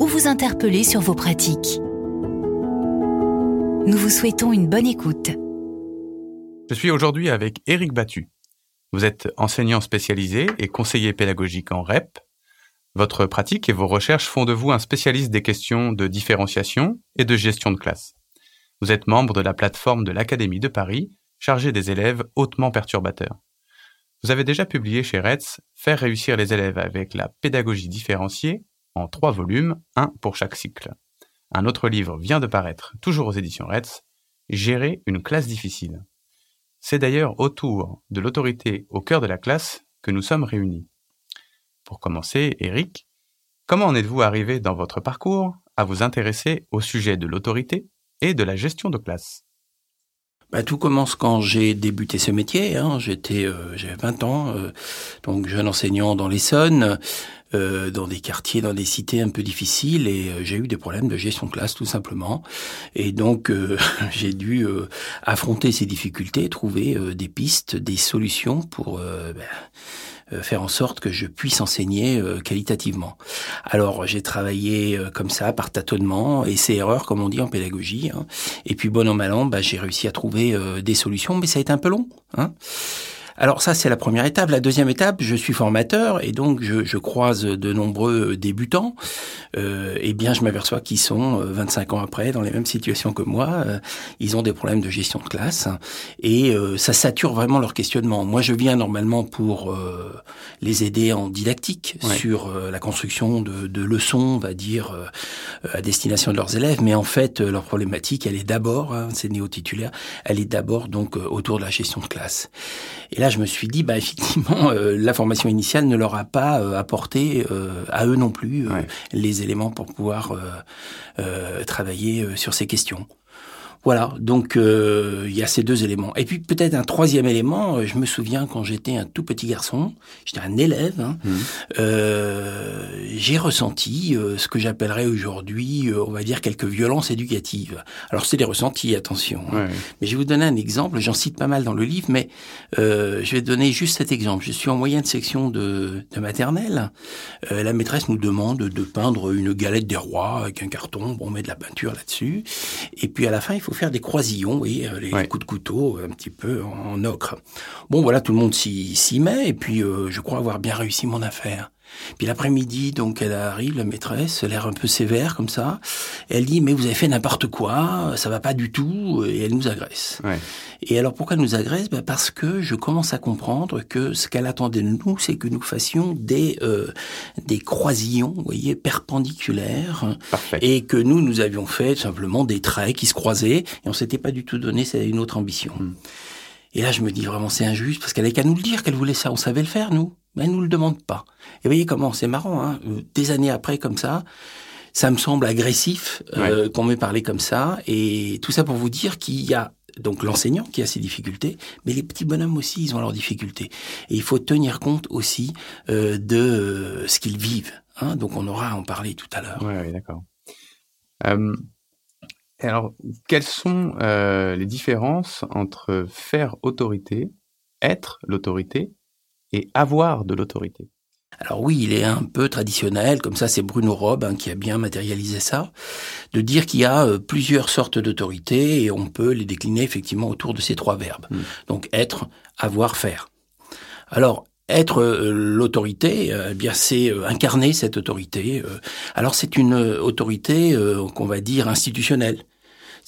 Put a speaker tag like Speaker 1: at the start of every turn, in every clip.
Speaker 1: ou vous interpeller sur vos pratiques. Nous vous souhaitons une bonne écoute.
Speaker 2: Je suis aujourd'hui avec Éric Battu. Vous êtes enseignant spécialisé et conseiller pédagogique en REP. Votre pratique et vos recherches font de vous un spécialiste des questions de différenciation et de gestion de classe. Vous êtes membre de la plateforme de l'Académie de Paris, chargée des élèves hautement perturbateurs. Vous avez déjà publié chez RETS Faire réussir les élèves avec la pédagogie différenciée en trois volumes, un pour chaque cycle. Un autre livre vient de paraître, toujours aux éditions Retz, Gérer une classe difficile. C'est d'ailleurs autour de l'autorité au cœur de la classe que nous sommes réunis. Pour commencer, Eric, comment en êtes-vous arrivé dans votre parcours à vous intéresser au sujet de l'autorité et de la gestion de classe?
Speaker 3: Bah, tout commence quand j'ai débuté ce métier. Hein. J'étais, euh, j'avais 20 ans, euh, donc jeune enseignant dans l'Essonne, euh, dans des quartiers, dans des cités un peu difficiles, et euh, j'ai eu des problèmes de gestion de classe tout simplement. Et donc j'ai dû affronter ces difficultés, trouver des pistes, des solutions pour ben, euh, faire en sorte que je puisse enseigner euh, qualitativement. Alors j'ai travaillé euh, comme ça par tâtonnement, et c'est erreur comme on dit en pédagogie. Hein. Et puis bon an mal an, bah, j'ai réussi à trouver des solutions, mais ça a été un peu long. Hein. Alors ça, c'est la première étape. La deuxième étape, je suis formateur et donc je, je croise de nombreux débutants. Euh, et bien, je m'aperçois qu'ils sont 25 ans après dans les mêmes situations que moi. ils ont des problèmes de gestion de classe et ça sature vraiment leur questionnement. Moi, je viens normalement pour les aider en didactique sur euh, la construction de, de, leçons, on va dire, euh, à destination de leurs élèves. Mais en fait, euh, leur problématique, elle est d'abord, hein, c'est néo-titulaire, elle est d'abord donc autour de la gestion de classe. Et là, je me suis dit, bah effectivement, la formation initiale ne leur a pas apporté à eux non plus les éléments pour pouvoir travailler sur ces questions. Voilà, donc euh, il y a ces deux éléments. Et puis peut-être un troisième élément, euh, je me souviens quand j'étais un tout petit garçon, j'étais un élève, hein, mmh. euh, j'ai ressenti euh, ce que j'appellerais aujourd'hui, euh, on va dire, quelques violences éducatives. Alors c'est des ressentis, attention. Hein. Mais je vais vous donner un exemple, j'en cite pas mal dans le livre, mais je vais donner juste cet exemple. Je suis en moyenne section de, de maternelle, la maîtresse nous demande de peindre une galette des rois avec un carton, bon, on met de la peinture là-dessus, et puis à la fin il faut faire des croisillons, oui, euh, les coups de couteau un petit peu en, ocre. Bon, voilà, tout le monde s'y met, et puis euh, je crois avoir bien réussi mon affaire. Puis l'après-midi, donc elle arrive, la maîtresse, l'air un peu sévère comme ça. elle dit mais vous avez fait n'importe quoi, ça va pas du tout, et elle nous agresse. Et alors pourquoi elle nous agresse? Ben Parce que je commence à comprendre que ce qu'elle attendait de nous, c'est que nous fassions des euh, des croisillons, vous voyez, perpendiculaires, et que nous nous avions fait simplement des traits qui se croisaient, et on s'était pas du tout donné une autre ambition. Hmm. Et là, je me dis vraiment, c'est injuste, parce qu'elle avait qu'à nous le dire qu'elle voulait ça. On savait le faire, nous. Mais elle nous le demande pas. Et vous voyez comment, c'est marrant, hein. Des années après, comme ça, ça me semble agressif euh, qu'on m'ait parlé comme ça. Et tout ça pour vous dire qu'il y a donc l'enseignant qui a ses difficultés, mais les petits bonhommes aussi, ils ont leurs difficultés. Et il faut tenir compte aussi euh, de euh, ce qu'ils vivent. Hein. Donc on aura à en parler tout à l'heure.
Speaker 2: Oui, ouais, d'accord. Euh, alors, quelles sont euh, les différences entre faire autorité, être l'autorité, et avoir de l'autorité
Speaker 3: alors oui, il est un peu traditionnel, comme ça c'est Bruno Robe hein, qui a bien matérialisé ça, de dire qu'il y a euh, plusieurs sortes d'autorité et on peut les décliner effectivement autour de ces trois verbes. Hmm. Donc être, avoir, faire. Alors être euh, l'autorité, eh bien c'est incarner cette autorité. alors c'est une autorité qu'on va dire institutionnelle.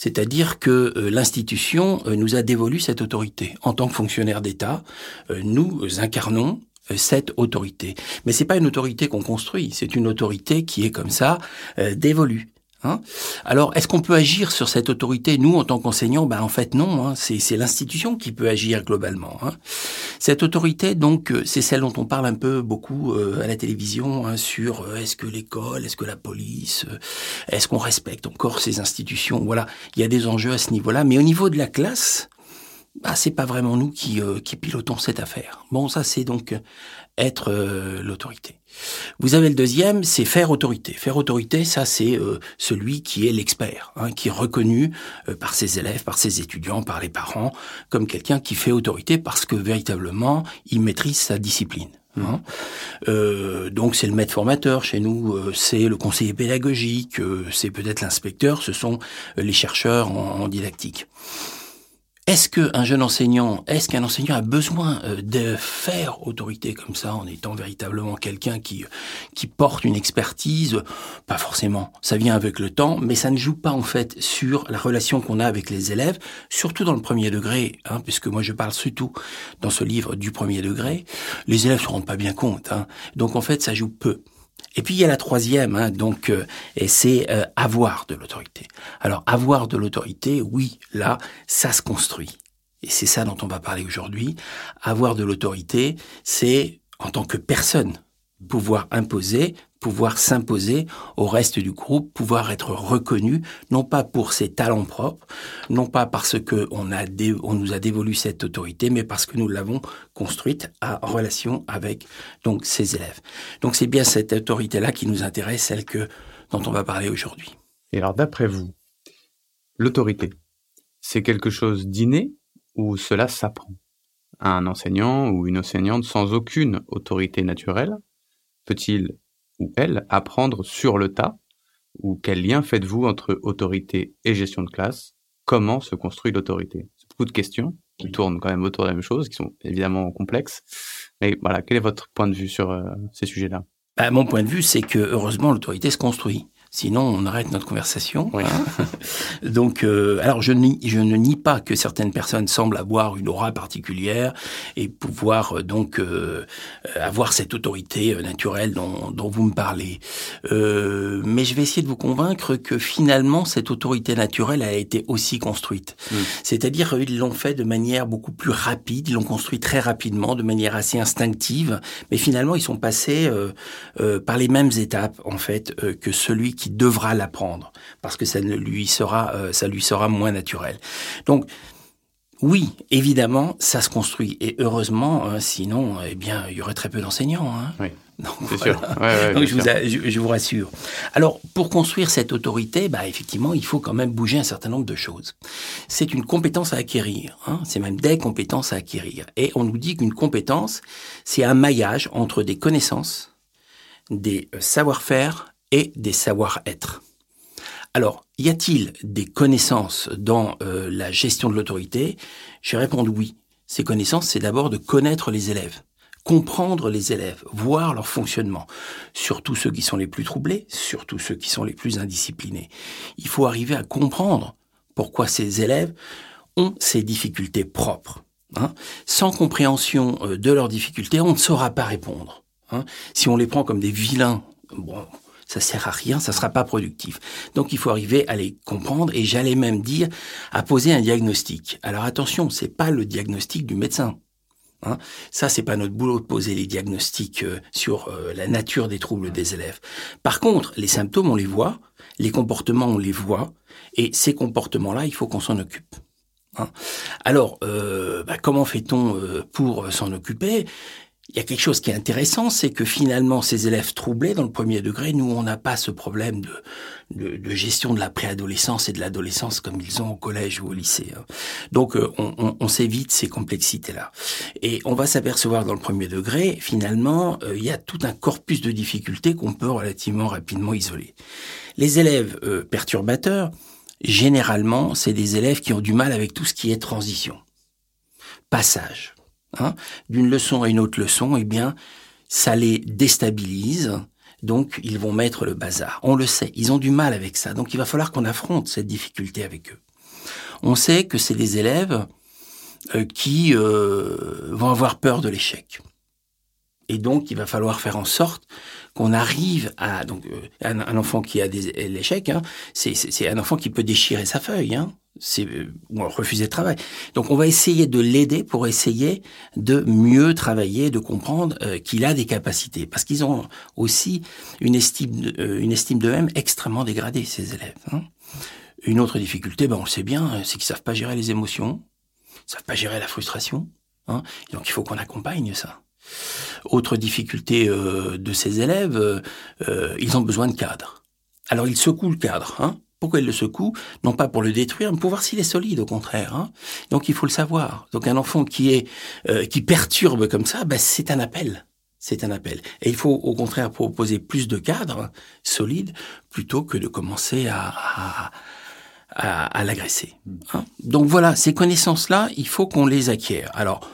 Speaker 3: C'est-à-dire que euh, l'institution euh, nous a dévolu cette autorité. En tant que fonctionnaire d'État, euh, nous incarnons cette autorité. Mais c'est pas une autorité qu'on construit, c'est une autorité qui est comme ça dévolue. Hein Alors, est-ce qu'on peut agir sur cette autorité? Nous, en tant qu'enseignants, ben, en fait, non. Hein. C'est l'institution qui peut agir globalement. Hein. Cette autorité, donc, euh, c'est celle dont on parle un peu beaucoup euh, à la télévision hein, sur euh, est-ce que l'école, est-ce que la police, est-ce qu'on respecte encore ces institutions? Voilà, il y a des enjeux à ce niveau-là. Mais au niveau de la classe, bah, c'est pas vraiment nous qui, qui pilotons cette affaire. Bon, ça, c'est donc être l'autorité. Vous avez le deuxième, c'est faire autorité. Faire autorité, ça c'est euh, celui qui est l'expert, hein, qui est reconnu euh, par ses élèves, par ses étudiants, par les parents, comme quelqu'un qui fait autorité parce que véritablement il maîtrise sa discipline. Hein. Euh, donc c'est le maître formateur chez nous, c'est le conseiller pédagogique, c'est peut-être l'inspecteur, ce sont les chercheurs en didactique. Est-ce qu'un jeune enseignant, est-ce qu'un enseignant a besoin euh, de faire autorité comme ça en étant véritablement quelqu'un qui, qui porte une expertise? Pas forcément. Ça vient avec le temps, mais ça ne joue pas en fait sur la relation qu'on a avec les élèves, surtout dans le premier degré, hein, puisque moi je parle surtout dans ce livre du premier degré. Les élèves se rendent pas bien compte. Hein. Donc en fait, ça joue peu. Et puis il y a la troisième, hein, donc, euh, et c'est euh, avoir de l'autorité. Alors avoir de l'autorité, oui, là, ça se construit. Et c'est ça dont on va parler aujourd'hui. Avoir de l'autorité, c'est en tant que personne pouvoir imposer, pouvoir s'imposer au reste du groupe, pouvoir être reconnu, non pas pour ses talents propres, non pas parce que on, a on nous a dévolu cette autorité, mais parce que nous l'avons construite en relation avec donc ses élèves. Donc c'est bien cette autorité-là qui nous intéresse, celle que dont on va parler aujourd'hui.
Speaker 2: Et alors d'après vous, l'autorité, c'est quelque chose d'inné ou cela s'apprend? Un enseignant ou une enseignante sans aucune autorité naturelle peut-il ou elle apprendre sur le tas Ou quel lien faites-vous entre autorité et gestion de classe? Comment se construit l'autorité? C'est beaucoup de questions qui tournent quand même autour de la même chose, qui sont évidemment complexes. Mais voilà, quel est votre point de vue sur euh, ces sujets-là?
Speaker 3: Bah, Mon point de vue, c'est que heureusement l'autorité se construit. Sinon, on arrête notre conversation. Hein. Donc, euh, alors je, je ne nie pas que certaines personnes semblent avoir une aura particulière et pouvoir euh, donc euh, avoir cette autorité naturelle dont, dont, vous me parlez. mais je vais essayer de vous convaincre que finalement, cette autorité naturelle a été aussi construite. Mm. C'est-à-dire, ils l'ont fait de manière beaucoup plus rapide, ils l'ont construit très rapidement, de manière assez instinctive, mais finalement, ils sont passés par les mêmes étapes en fait que celui qui qui devra l'apprendre parce que ça ne lui sera, euh, ça lui sera moins naturel. Donc oui, évidemment, ça se construit et heureusement, hein, sinon, eh bien, il y aurait très peu d'enseignants. Hein.
Speaker 2: Oui. c'est sûr.
Speaker 3: Donc je, Vous, je, vous rassure. Alors, pour construire cette autorité, bah, effectivement, il faut quand même bouger un certain nombre de choses. C'est une compétence à acquérir. Hein. C'est même des compétences à acquérir. Et on nous dit qu'une compétence, c'est un maillage entre des connaissances, des euh, savoir-faire et des savoir-être. Alors, y a-t-il des connaissances dans euh, la gestion de l'autorité? Je réponds oui. Ces connaissances, c'est d'abord de connaître les élèves, comprendre les élèves, voir leur fonctionnement, surtout ceux qui sont les plus troublés, surtout ceux qui sont les plus indisciplinés. Il faut arriver à comprendre pourquoi ces élèves ont ces difficultés propres. Hein. Sans compréhension euh, de leurs difficultés, on ne saura pas répondre. Hein. Si on les prend comme des vilains, bon, ça sert à rien, ça sera pas productif. Donc il faut arriver à les comprendre et j'allais même dire à poser un diagnostic. Alors attention, c'est pas le diagnostic du médecin. Hein ça, c'est pas notre boulot de poser les diagnostics euh, sur euh, la nature des troubles des élèves. Par contre, les symptômes, on les voit, les comportements, on les voit, et ces comportements-là, il faut qu'on s'en occupe. Hein Alors, euh, bah, comment fait-on pour s'en occuper? Il y a quelque chose qui est intéressant, c'est que finalement, ces élèves troublés dans le premier degré, nous, on n'a pas ce problème de, de, gestion de la préadolescence et de l'adolescence comme ils ont au collège ou au lycée. Hein. Donc, euh, on, on, on s'évite ces complexités-là. Et on va s'apercevoir dans le premier degré, finalement, euh, il y a tout un corpus de difficultés qu'on peut relativement rapidement isoler. Les élèves euh, perturbateurs, généralement, c'est des élèves qui ont du mal avec tout ce qui est transition, passage Hein, d'une leçon à une autre leçon, eh bien, ça les déstabilise. Donc, ils vont mettre le bazar. On le sait, ils ont du mal avec ça. Donc, il va falloir qu'on affronte cette difficulté avec eux. On sait que c'est des élèves euh, qui euh, vont avoir peur de l'échec. Et donc, il va falloir faire en sorte qu'on arrive à donc euh, un, enfant qui a des l'échec, hein, c'est un enfant qui peut déchirer sa feuille, hein, ou refuser de travail. Donc, on va essayer de l'aider pour essayer de mieux travailler, de comprendre euh, qu'il a des capacités, parce qu'ils ont aussi une estime une estime d'eux-mêmes extrêmement dégradée ces élèves. Hein. Une autre difficulté, ben on sait bien, c'est qu'ils savent pas gérer les émotions, ils savent pas gérer la frustration. Hein, donc, il faut qu'on accompagne ça. Autre difficulté euh, de ces élèves, euh, euh, ils ont besoin de cadre. Alors ils secouent le cadre. Hein pourquoi ils le secouent Non pas pour le détruire, mais pour voir s'il est solide, au contraire. Hein Donc il faut le savoir. Donc un enfant qui est qui perturbe comme ça, ben, c'est un appel. C'est un appel. Et il faut au contraire proposer plus de cadres solides plutôt que de commencer à, à, l'agresser. Hein Donc voilà, ces connaissances-là, il faut qu'on les acquiert. Alors,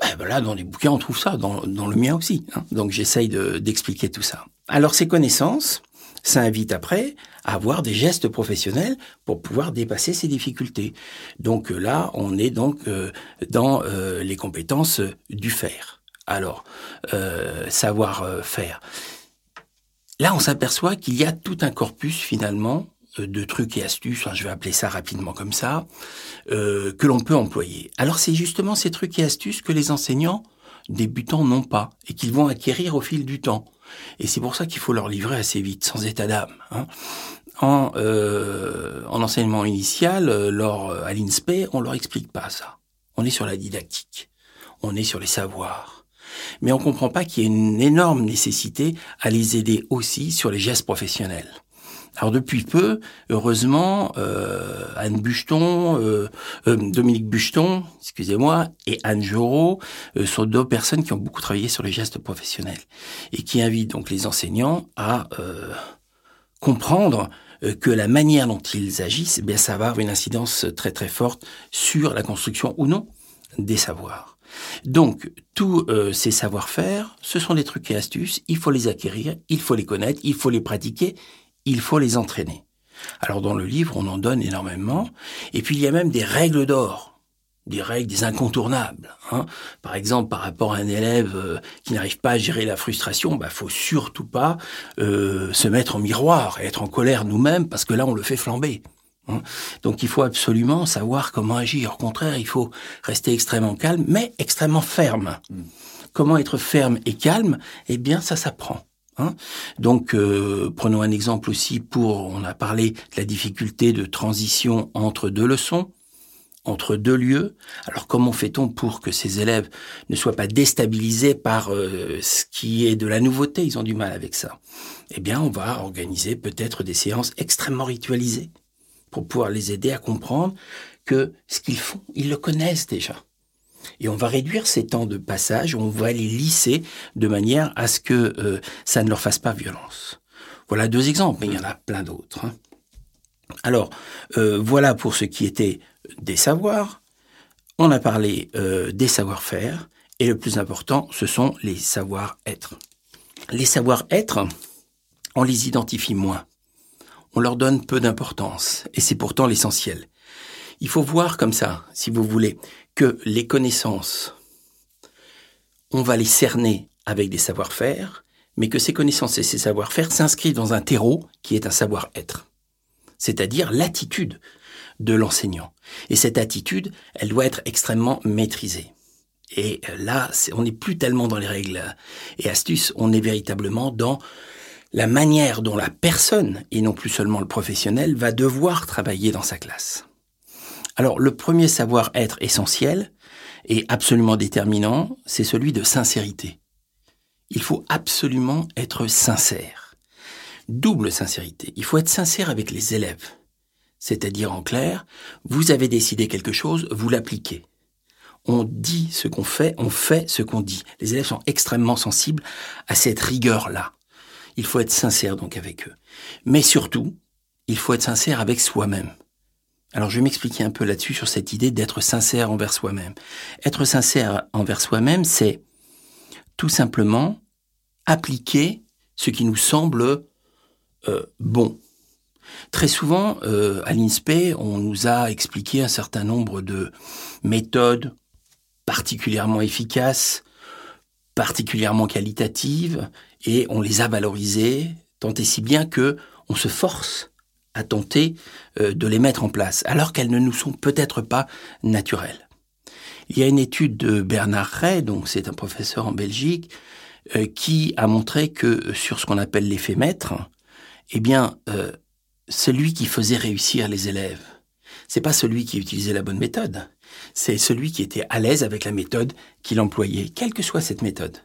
Speaker 3: ben là, dans les bouquins, on trouve ça, dans, le mien aussi. Hein. Donc j'essaye d'expliquer tout ça. Alors ces connaissances, ça invite après avoir des gestes professionnels pour pouvoir dépasser ces difficultés. Donc euh, là, on est donc euh, dans euh, les compétences du faire. Alors, savoir faire. Là, on s'aperçoit qu'il y a tout un corpus finalement de trucs et astuces, je vais appeler ça rapidement comme ça, que l'on peut employer. Alors c'est justement ces trucs et astuces que les enseignants débutants n'ont pas et qu'ils vont acquérir au fil du temps. Et c'est pour ça qu'il faut leur livrer assez vite, sans état d'âme. Hein. En, euh, en enseignement initial, euh, lors à l'INSPE, on leur explique pas ça. On est sur la didactique, on est sur les savoirs. Mais on comprend pas qu'il y a une énorme nécessité à les aider aussi sur les gestes professionnels. Alors depuis peu, heureusement, euh, Anne Bucheton, euh, euh, Dominique Bucheton, excusez-moi, et Anne Jorot sont deux personnes qui ont beaucoup travaillé sur les gestes professionnels et qui invitent donc les enseignants à comprendre que la manière dont ils agissent, eh bien, ça va avoir une incidence très très forte sur la construction ou non des savoirs. Donc, tous ces savoir-faire, ce sont des trucs et astuces, il faut les acquérir, il faut les connaître, il faut les pratiquer, il faut les entraîner. Alors dans le livre, on en donne énormément. Et puis il y a même des règles d'or, des règles, des incontournables. Hein. Par exemple, par rapport à un élève euh, qui n'arrive pas à gérer la frustration, bah faut surtout pas euh, se mettre en miroir et être en colère nous-mêmes parce que là on le fait flamber. Hein. Donc il faut absolument savoir comment agir. Au contraire, il faut rester extrêmement calme, mais extrêmement ferme. Hmm. Comment être ferme et calme? Eh bien, ça s'apprend. Hein Donc, euh, prenons un exemple aussi pour, on a parlé de la difficulté de transition entre deux leçons, entre deux lieux. Alors, comment fait-on pour que ces élèves ne soient pas déstabilisés par euh, ce qui est de la nouveauté? Ils ont du mal avec ça. Eh bien, on va organiser peut-être des séances extrêmement ritualisées pour pouvoir les aider à comprendre que ce qu'ils font, ils le connaissent déjà. Et on va réduire ces temps de passage, on va les lisser de manière à ce que euh, ça ne leur fasse pas violence. Voilà deux exemples, mais il y en a plein d'autres. Hein. Alors, euh, voilà pour ce qui était des savoirs. On a parlé euh, des savoir-faire, et le plus important, ce sont les savoir-être. Les savoir-être, on les identifie moins. On leur donne peu d'importance, et c'est pourtant l'essentiel. Il faut voir comme ça, si vous voulez, que les connaissances, on va les cerner avec des savoir-faire, mais que ces connaissances et ces savoir-faire s'inscrivent dans un terreau qui est un savoir-être, c'est-à-dire l'attitude de l'enseignant. Et cette attitude, elle doit être extrêmement maîtrisée. Et là, on n'est plus tellement dans les règles et astuces, on est véritablement dans la manière dont la personne, et non plus seulement le professionnel, va devoir travailler dans sa classe. Alors, le premier savoir-être essentiel et absolument déterminant, c'est celui de sincérité. Il faut absolument être sincère. Double sincérité. Il faut être sincère avec les élèves. C'est-à-dire, en clair, vous avez décidé quelque chose, vous l'appliquez. On dit ce qu'on fait, on fait ce qu'on dit. Les élèves sont extrêmement sensibles à cette rigueur-là. Il faut être sincère donc avec eux. Mais surtout, il faut être sincère avec soi-même. Alors je vais m'expliquer un peu là-dessus sur cette idée d'être sincère envers soi-même. Être sincère envers soi-même, c'est tout simplement appliquer ce qui nous semble euh, bon. Très souvent, euh, à l'INSPE, on nous a expliqué un certain nombre de méthodes particulièrement efficaces particulièrement qualitatives et on les a valorisées tant et si bien que on se force à tenter euh, de les mettre en place, alors qu'elles ne nous sont peut-être pas naturelles. Il y a une étude de Bernard Rey, donc c'est un professeur en Belgique, euh, qui a montré que sur ce qu'on appelle l'effet maître, eh bien, euh, celui qui faisait réussir les élèves, c'est pas celui qui utilisait la bonne méthode, c'est celui qui était à l'aise avec la méthode qu'il employait, quelle que soit cette méthode.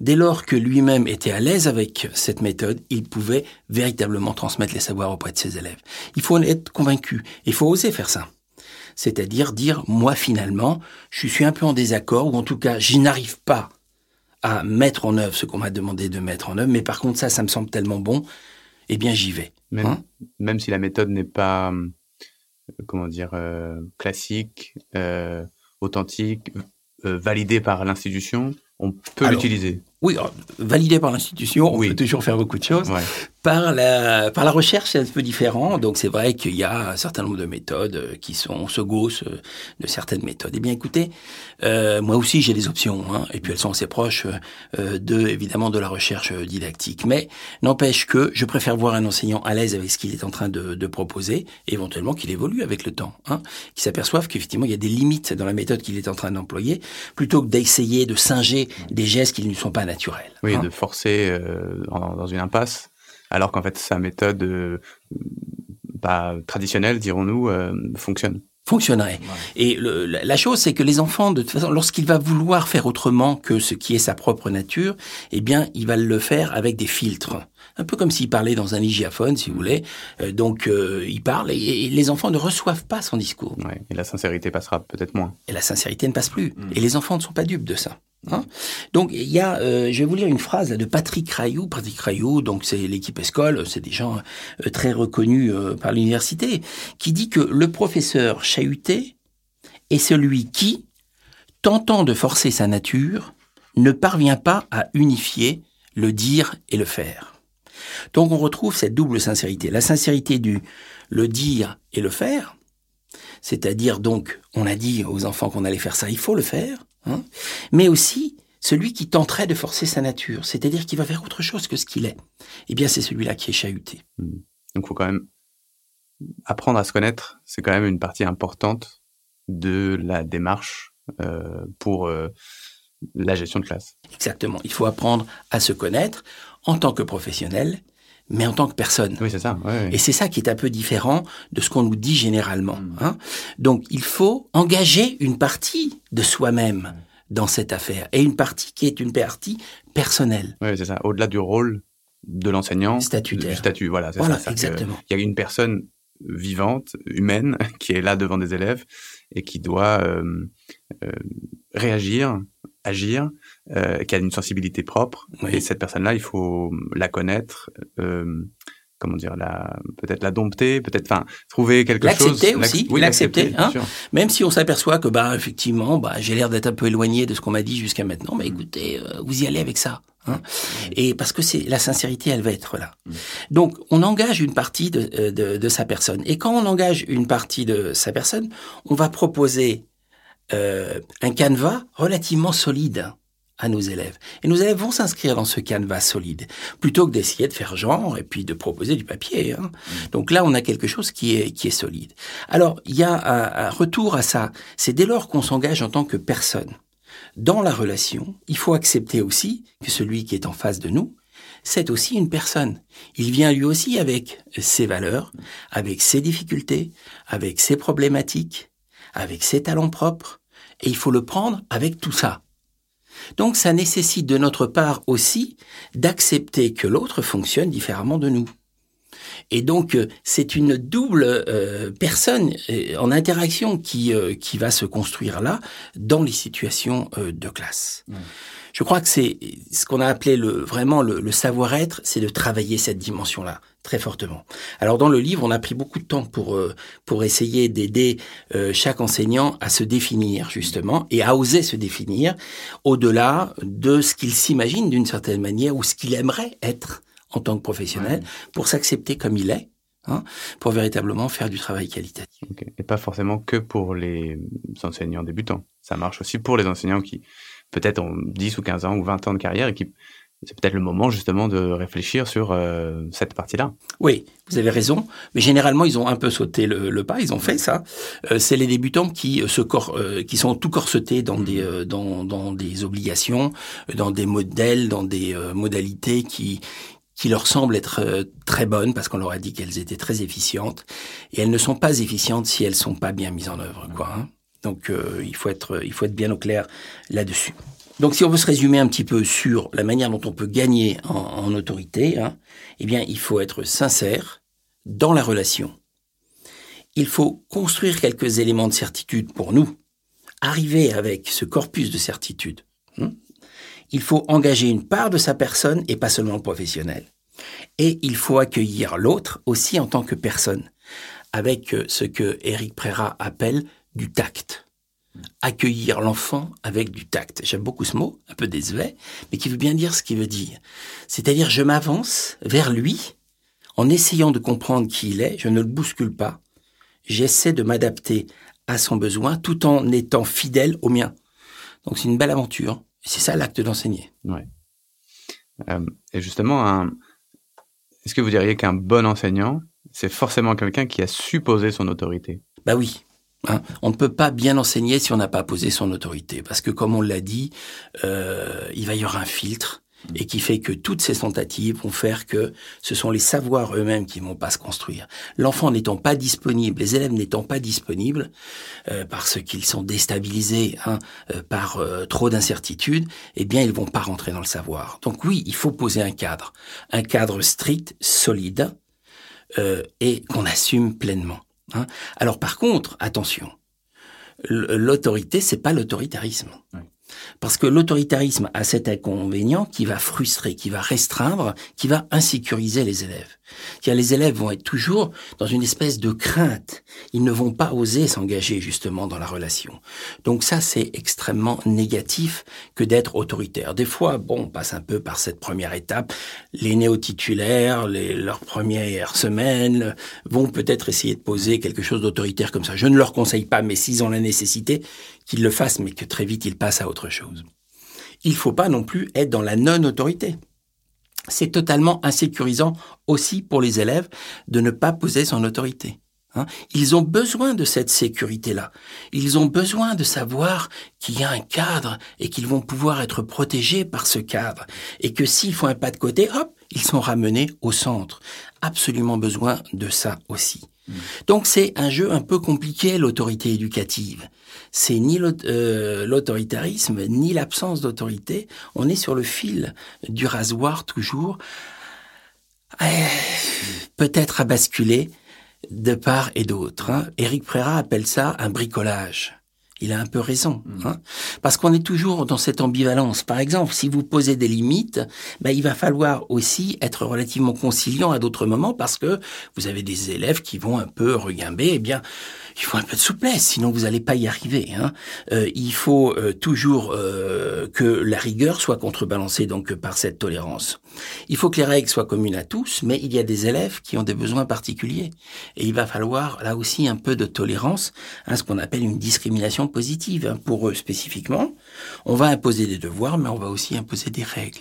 Speaker 3: Dès lors que lui-même était à l'aise avec cette méthode, il pouvait véritablement transmettre les savoirs auprès de ses élèves. Il faut en être convaincu. Il faut oser faire ça. C'est-à-dire dire, moi finalement, je suis un peu en désaccord, ou en tout cas, je n'arrive pas à mettre en œuvre ce qu'on m'a demandé de mettre en œuvre, mais par contre ça, ça me semble tellement bon, eh bien j'y vais.
Speaker 2: Même,
Speaker 3: Hein?
Speaker 2: même si la méthode n'est pas, euh, comment dire, euh, classique, euh, authentique, euh, validée par l'institution, on peut l'utiliser.
Speaker 3: Oui, validé par l'institution, on
Speaker 2: Oui.
Speaker 3: peut toujours faire beaucoup de choses.
Speaker 2: Ouais.
Speaker 3: Par la, par la recherche, c'est un peu différent. Donc, c'est vrai qu'il y a un certain nombre de méthodes euh, qui sont, on se gausse euh, de certaines méthodes. Eh bien, écoutez, euh, moi aussi, j'ai des options. Hein, et puis, elles sont assez proches euh, de, évidemment, de la recherche euh, didactique. Mais n'empêche que je préfère voir un enseignant à l'aise avec ce qu'il est en train de, de proposer, et éventuellement qu'il évolue avec le temps. Hein, qu'il s'aperçoive qu'effectivement, il y a des limites dans la méthode qu'il est en train d'employer, plutôt que d'essayer de singer des gestes qui ne lui sont pas naturels.
Speaker 2: Oui,
Speaker 3: hein.
Speaker 2: de forcer euh, dans une impasse, alors qu'en fait sa méthode euh, pas traditionnelle, dirons-nous, euh, fonctionne.
Speaker 3: fonctionnerait. Et le- la chose, c'est que les enfants, de toute façon, lorsqu'il va vouloir faire autrement que ce qui est sa propre nature, eh bien, il va le faire avec des filtres. Un peu comme s'il parlait dans un hygiaphone, si vous voulez. Euh, donc, euh, il parle et, et les enfants ne reçoivent pas son discours.
Speaker 2: Ouais. Et la sincérité passera peut-être moins.
Speaker 3: Et la sincérité ne passe plus. Et les enfants ne sont pas dupes de ça. Hein donc il y a, euh, je vais vous lire une phrase là, de Patrick Rayou. Patrick Rayou, donc c'est l'équipe Escole, c'est des gens euh, très reconnus euh, par l'université, qui dit que le professeur chahuté est celui qui, tentant de forcer sa nature, ne parvient pas à unifier le dire et le faire. Donc on retrouve cette double sincérité. La sincérité du le dire et le faire, c'est-à-dire donc, on a dit aux enfants qu'on allait faire ça, il faut le faire, hein, mais aussi celui qui tenterait de forcer sa nature, c'est-à-dire qui va faire autre chose que ce qu'il est. Eh bien, c'est celui-là qui est chahuté.
Speaker 2: Donc, faut quand même apprendre à se connaître. C'est quand même une partie importante de la démarche euh, pour euh, la gestion de classe.
Speaker 3: Exactement. Il faut apprendre à se connaître en tant que professionnel, mais en tant que personne.
Speaker 2: Oui, c'est ça. Ouais, ouais.
Speaker 3: Et c'est ça qui est un peu différent de ce qu'on nous dit généralement.
Speaker 2: Mm.
Speaker 3: hein. Donc, il faut engager une partie de soi-même dans cette affaire, et une partie qui est une partie personnelle.
Speaker 2: Ouais, c'est ça. Au-delà du rôle de l'enseignant,
Speaker 3: Statutaire.
Speaker 2: du statut, voilà,
Speaker 3: Voilà,
Speaker 2: ça.
Speaker 3: Exactement.
Speaker 2: Il y a une personne vivante, humaine, qui est là devant des élèves et qui doit euh, euh, réagir, agir, euh, qui a une sensibilité propre.
Speaker 3: Oui.
Speaker 2: Et cette personne-là, il faut la connaître, euh, comment dire, la peut-être la dompter, peut-être, enfin, trouver quelque chose.
Speaker 3: L'accepter aussi,
Speaker 2: oui,
Speaker 3: l'accepter, hein. Même si on s'aperçoit que, bah, effectivement, bah, j'ai l'air d'être un peu éloigné de ce qu'on m'a dit jusqu'à maintenant, mais écoutez, euh, vous y allez avec ça. Hein Et parce que c'est la sincérité, elle va être là. Donc, on engage une partie de, euh, de, de sa personne. Et quand on engage une partie de sa personne, on va proposer euh, un canevas relativement solide à nos élèves. Et nos élèves vont s'inscrire dans ce canevas solide, plutôt que d'essayer de faire genre et puis de proposer du papier. hein. Donc là, on a quelque chose qui est, qui est solide. Alors, il y a un, un retour à ça. C'est dès lors qu'on s'engage en tant que personne. Dans la relation, il faut accepter aussi que celui qui est en face de nous, c'est aussi une personne. Il vient lui aussi avec ses valeurs, avec ses difficultés, avec ses problématiques, avec ses talents propres, et il faut le prendre avec tout ça. Donc ça nécessite de notre part aussi d'accepter que l'autre fonctionne différemment de nous. Et donc euh, c'est une double euh, personne euh, en interaction qui euh, qui va se construire là dans les situations euh, de classe. Je crois que c'est ce qu'on a appelé le vraiment le, le savoir-être, c'est de travailler cette dimension-là très fortement. Alors dans le livre, on a pris beaucoup de temps pour euh, pour essayer d'aider euh, chaque enseignant à se définir justement et à oser se définir au-delà de ce qu'il s'imagine d'une certaine manière ou ce qu'il aimerait être en tant que professionnel pour s'accepter comme il est, hein, pour véritablement faire du travail qualitatif.
Speaker 2: Et pas forcément que pour les enseignants débutants. Ça marche aussi pour les enseignants qui peut-être ont 10 ou 15 ans ou 20 ans de carrière et qui c'est peut-être le moment justement de réfléchir sur euh, cette partie-là.
Speaker 3: Oui, vous avez raison, mais généralement ils ont un peu sauté le, pas, ils ont fait ça. Euh, c'est les débutants qui se cor qui sont tout corsetés dans des dans, dans des obligations, dans des modèles, dans des modalités qui qui leur semblent être très bonnes parce qu'on leur a dit qu'elles étaient très efficientes et elles ne sont pas efficientes si elles sont pas bien mises en œuvre, quoi. Hein. Donc il faut être il faut être bien au clair là-dessus. Donc si on veut se résumer un petit peu sur la manière dont on peut gagner en, autorité, hein, eh bien il faut être sincère dans la relation. Il faut construire quelques éléments de certitude pour nous, arriver avec ce corpus de certitude. Hein. Il faut engager une part de sa personne et pas seulement le professionnel. Et il faut accueillir l'autre aussi en tant que personne, avec ce que Eric Préra appelle du tact accueillir l'enfant avec du tact. J'aime beaucoup ce mot, un peu désuet, mais qui veut bien dire ce qu'il veut dire. C'est-à-dire, je m'avance vers lui en essayant de comprendre qui il est, je ne le bouscule pas, j'essaie de m'adapter à son besoin tout en étant fidèle au mien. Donc c'est une belle aventure. C'est ça l'acte d'enseigner.
Speaker 2: Ouais. Euh, et justement, est-ce que vous diriez qu'un bon enseignant, c'est forcément quelqu'un qui a supposé son autorité?
Speaker 3: Bah oui, Hein, on ne peut pas bien enseigner si on n'a pas posé son autorité, parce que comme on l'a dit, euh, il va y avoir un filtre et qui fait que toutes ces tentatives vont faire que ce sont les savoirs eux-mêmes qui vont pas se construire. L'enfant n'étant pas disponible, les élèves n'étant pas disponibles euh, parce qu'ils sont déstabilisés hein, euh, par trop d'incertitudes, eh bien ils vont pas rentrer dans le savoir. Donc oui, il faut poser un cadre, un cadre strict, solide et qu'on assume pleinement. Hein. Alors par contre, attention, l'autorité, c'est pas l'autoritarisme. Parce que l'autoritarisme a cet inconvénient qui va frustrer, qui va restreindre, qui va insécuriser les élèves. Les élèves vont être toujours dans une espèce de crainte. Ils ne vont pas oser s'engager justement dans la relation. Donc ça, c'est extrêmement négatif que d'être autoritaire. Des fois, bon, on passe un peu par cette première étape. Les néo-titulaires, les, leurs premières semaines, vont peut-être essayer de poser quelque chose d'autoritaire comme ça. Je ne leur conseille pas, mais s'ils ont la nécessité, qu'ils le fassent, mais que très vite ils passent à autre chose. Il faut pas non plus être dans la non-autorité c'est totalement insécurisant aussi pour les élèves de ne pas poser son autorité. Hein. Ils ont besoin de cette sécurité-là. Ils ont besoin de savoir qu'il y a un cadre et qu'ils vont pouvoir être protégés par ce cadre. Et que s'ils font un pas de côté, hop, ils sont ramenés au centre. Absolument besoin de ça aussi. Mmh. Donc c'est un jeu un peu compliqué, l'autorité éducative c'est ni euh, l'autoritarisme, ni l'absence d'autorité. On est sur le fil du rasoir toujours, euh, peut-être à basculer de part et d'autre. Hein. Éric Préra appelle ça un bricolage. Il a un peu raison, mm. hein. parce qu'on est toujours dans cette ambivalence. Par exemple, si vous posez des limites, ben, il va falloir aussi être relativement conciliant à d'autres moments, parce que vous avez des élèves qui vont un peu regimber. Eh bien, il faut un peu de souplesse, sinon vous n'allez pas y arriver. Hein. Euh, il faut euh, toujours euh, que la rigueur soit contrebalancée donc par cette tolérance. Il faut que les règles soient communes à tous, mais il y a des élèves qui ont des besoins particuliers. Et il va falloir là aussi un peu de tolérance à ce qu'on appelle une discrimination positive. Hein. Pour eux spécifiquement, on va imposer des devoirs, mais on va aussi imposer des règles.